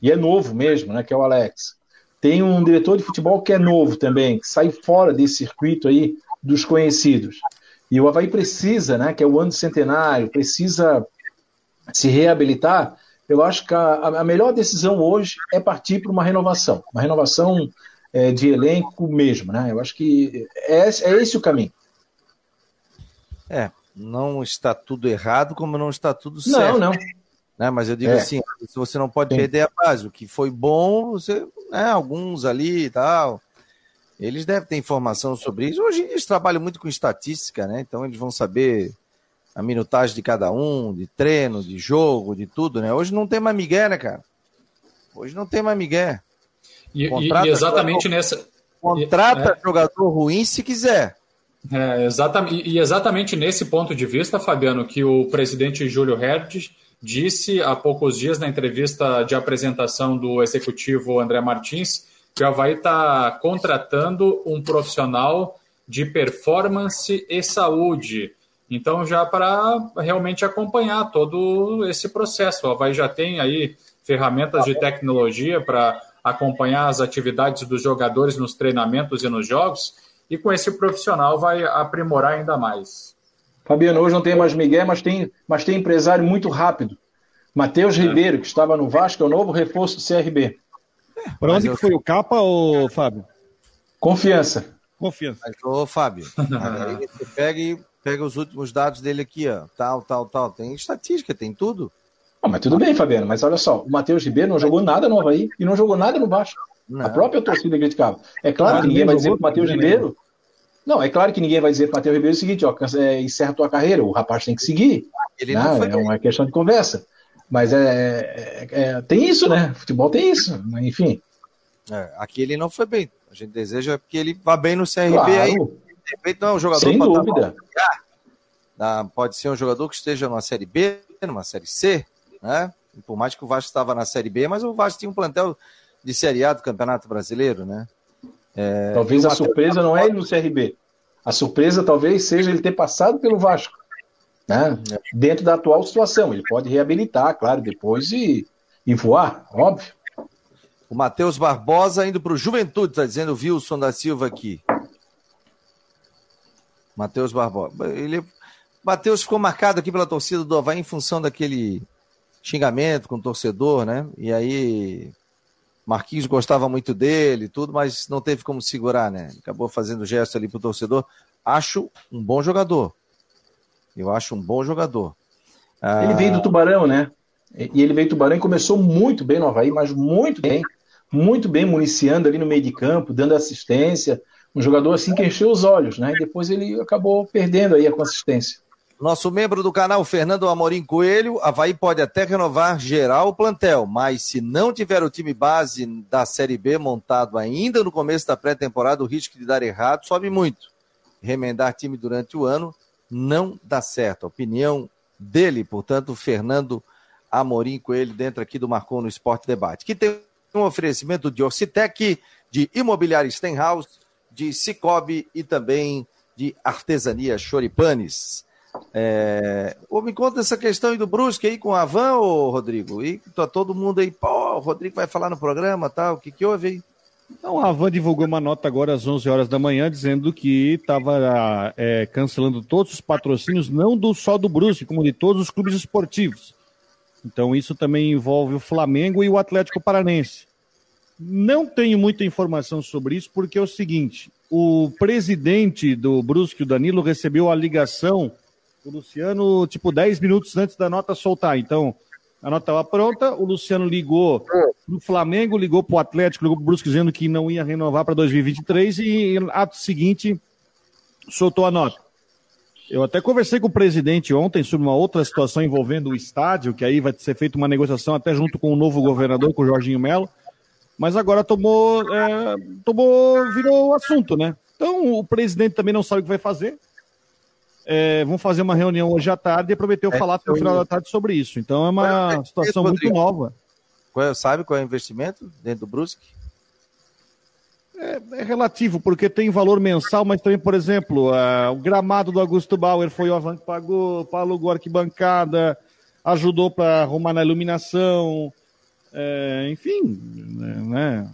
e é novo mesmo, né, que é o Alex, tem um diretor de futebol que é novo também, que sai fora desse circuito aí dos conhecidos. E o Havaí precisa, né, que é o ano centenário, precisa se reabilitar. Eu acho que a, a melhor decisão hoje é partir para uma renovação, uma renovação é, de elenco mesmo, né? Eu acho que é, é esse o caminho. É, não está tudo errado, como não está tudo certo. Não, não. Né? Mas eu digo é. assim, você não pode Sim. perder a base. O que foi bom, você, né, alguns ali e tal, eles devem ter informação sobre isso. Hoje eles trabalham muito com estatística, né? Então eles vão saber a minutagem de cada um, de treino, de jogo, de tudo, né? Hoje não tem mais migué, né, cara? Hoje não tem mais migué. E, e exatamente jogador, nessa... Contrata é. jogador ruim se quiser. É, exatamente, e exatamente nesse ponto de vista, Fabiano, que o presidente Júlio Herdes disse há poucos dias na entrevista de apresentação do executivo André Martins que o Havaí está contratando um profissional de performance e saúde. Então, já para realmente acompanhar todo esse processo. O Havaí já tem aí ferramentas de tecnologia para acompanhar as atividades dos jogadores nos treinamentos e nos jogos, e com esse profissional vai aprimorar ainda mais. Fabiano, hoje não tem mais Miguel, mas tem, mas tem empresário muito rápido. Matheus é. Ribeiro, que estava no Vasco, é o novo reforço do CRB. Para onde eu... que foi o capa, ô, Fábio? Confiança. Confiança. Mas, ô, Fábio, aí você pega e pega os últimos dados dele aqui, ó. Tal, tal, tal. Tem estatística, tem tudo. Ah, mas tudo bem, Fabiano, mas olha só, o Matheus Ribeiro não jogou nada no Havaí e não jogou nada no Vasco. Não. A própria torcida criticava. É claro que ninguém vai dizer para o Matheus Ribeiro. Não, é claro que ninguém vai dizer para o Matheus Ribeiro o seguinte: ó, é, encerra a tua carreira, o rapaz tem que seguir. Ele não, não é uma questão de conversa. Mas é, é, é, tem isso, né? Futebol tem isso, enfim. É, aqui ele não foi bem. A gente deseja que ele vá bem no CRB claro. aí. De repente não é um jogador Sem dúvida. Pode ser um jogador que esteja numa série B, numa série C, né? Por mais que o Vasco estava na série B, mas o Vasco tinha um plantel de série A do Campeonato Brasileiro, né? É, talvez a surpresa não é ele no CRB. A surpresa talvez seja ele ter passado pelo Vasco. Né? É. Dentro da atual situação. Ele pode reabilitar, claro, depois e, e voar, óbvio. O Matheus Barbosa indo para o Juventude, está dizendo o Wilson da Silva aqui. Matheus Barbosa. Ele, Matheus ficou marcado aqui pela torcida do Havaí em função daquele xingamento com o torcedor, né? E aí Marquinhos gostava muito dele tudo, mas não teve como segurar, né? Acabou fazendo gesto ali pro torcedor. Acho um bom jogador. Eu acho um bom jogador. Ah... Ele veio do Tubarão, né? E ele veio do Tubarão e começou muito bem no Havaí, mas muito bem. Muito bem municiando ali no meio de campo, dando assistência. Um jogador assim que encheu os olhos, né? E depois ele acabou perdendo aí a consistência. Nosso membro do canal, Fernando Amorim Coelho, Havaí pode até renovar geral o plantel, mas se não tiver o time base da Série B montado ainda no começo da pré-temporada, o risco de dar errado sobe muito. Remendar time durante o ano não dá certo. A opinião dele, portanto, Fernando Amorim Coelho, dentro aqui do Marcou no Esporte Debate, que tem um oferecimento de Orcitec, de Imobiliário Stenhouse, de Cicobi e também de Artesania Choripanes. É... Me conta essa questão aí do Brusque aí com a Van, ô Rodrigo. E tá todo mundo aí, pô, o Rodrigo vai falar no programa tal. O que, que houve aí? Então, a Van divulgou uma nota agora às 11 horas da manhã dizendo que estava é, cancelando todos os patrocínios, não do só do Brusque, como de todos os clubes esportivos. Então, isso também envolve o Flamengo e o Atlético Paranense. Não tenho muita informação sobre isso, porque é o seguinte: o presidente do Brusque, o Danilo, recebeu a ligação o Luciano, tipo, 10 minutos antes da nota soltar. Então, a nota estava pronta, o Luciano ligou pro Flamengo, ligou pro Atlético, ligou pro Brusque dizendo que não ia renovar para 2023 e, ato seguinte, soltou a nota. Eu até conversei com o presidente ontem sobre uma outra situação envolvendo o estádio, que aí vai ser feita uma negociação até junto com o novo governador, com o Jorginho Melo, mas agora tomou, é, tomou, virou assunto, né? Então o presidente também não sabe o que vai fazer, é, vão fazer uma reunião hoje à tarde e prometeu é, falar até o final da tarde sobre isso. Então é uma é situação muito nova. Qual é, sabe qual é o investimento dentro do Brusque? É, é, relativo, porque tem valor mensal, mas também, por exemplo, uh, o gramado do Augusto Bauer foi o Avan que pagou, alugou arquibancada, ajudou para arrumar na iluminação, é, enfim, né?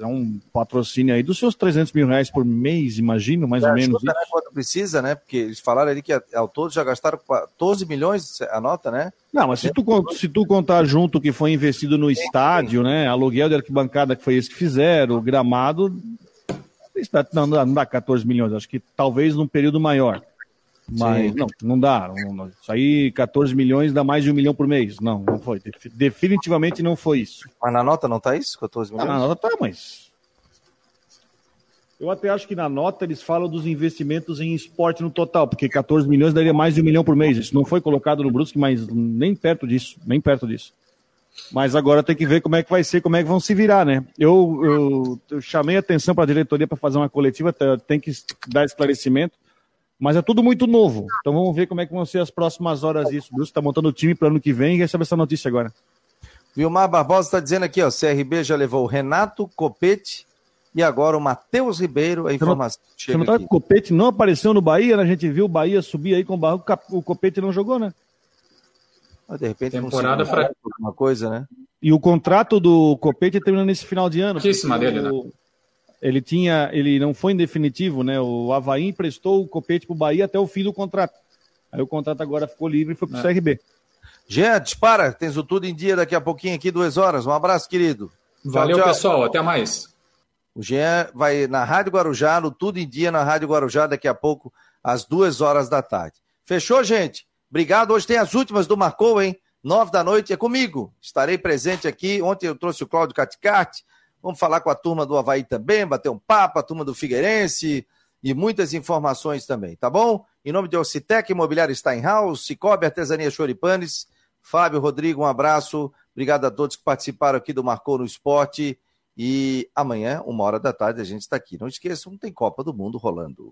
é um patrocínio aí dos seus 300 mil reais por mês, imagino, mais é, ou menos. Né, quanto precisa, né? Porque eles falaram ali que ao todo já gastaram 14 milhões a nota, né? Não, mas se tu, se tu contar junto o que foi investido no estádio, né? Aluguel de arquibancada, que foi isso que fizeram, o gramado. Não dá 14 milhões, acho que talvez num período maior. Mas Sim. não, não dá. Não, isso aí, 14 milhões dá mais de um milhão por mês. Não, não foi. Definitivamente não foi isso. Mas na nota não tá isso, 14 milhões? Ah, na nota tá, mas. Eu até acho que na nota eles falam dos investimentos em esporte no total, porque 14 milhões daria mais de um milhão por mês. Isso não foi colocado no Brusque, mas nem perto disso, nem perto disso. Mas agora tem que ver como é que vai ser, como é que vão se virar, né? Eu, eu, eu chamei atenção para a diretoria para fazer uma coletiva, tem que dar esclarecimento mas é tudo muito novo. Então vamos ver como é que vão ser as próximas horas isso. O Bruce está montando o time para o ano que vem e recebe essa notícia agora. Vilmar Barbosa está dizendo aqui, ó, CRB já levou o Renato Copete e agora o Matheus Ribeiro, a informação não, chega não tá, O Copete não apareceu no Bahia, né? A gente viu o Bahia subir aí com o Barro, o Copete não jogou, né? Mas de repente temporada fra... alguma coisa, né? E o contrato do Copete termina nesse final de ano. Pouquíssima dele, né? Ele tinha, ele não foi em definitivo, né? O Havaí emprestou o Copete para o Bahia até o fim do contrato. Aí o contrato agora ficou livre e foi para o é. CRB. Jean, dispara, tens o tudo em dia daqui a pouquinho aqui, duas horas. Um abraço, querido. Valeu, tchau, tchau. pessoal. Até mais. O Jean vai na Rádio Guarujá, no Tudo em Dia, na Rádio Guarujá, daqui a pouco, às duas horas da tarde. Fechou, gente? Obrigado. Hoje tem as últimas do Marcou, hein? Nove da noite é comigo. Estarei presente aqui. Ontem eu trouxe o Cláudio Caticarte. Vamos falar com a turma do Havaí também, bater um papo, a turma do Figueirense e muitas informações também, tá bom? Em nome de Ocitec, Imobiliário Steinhaus, Cicobi, Artesania Choripanes, Fábio, Rodrigo, um abraço. Obrigado a todos que participaram aqui do Marcou no Esporte. E amanhã, uma hora da tarde, a gente está aqui. Não esqueçam, tem Copa do Mundo rolando.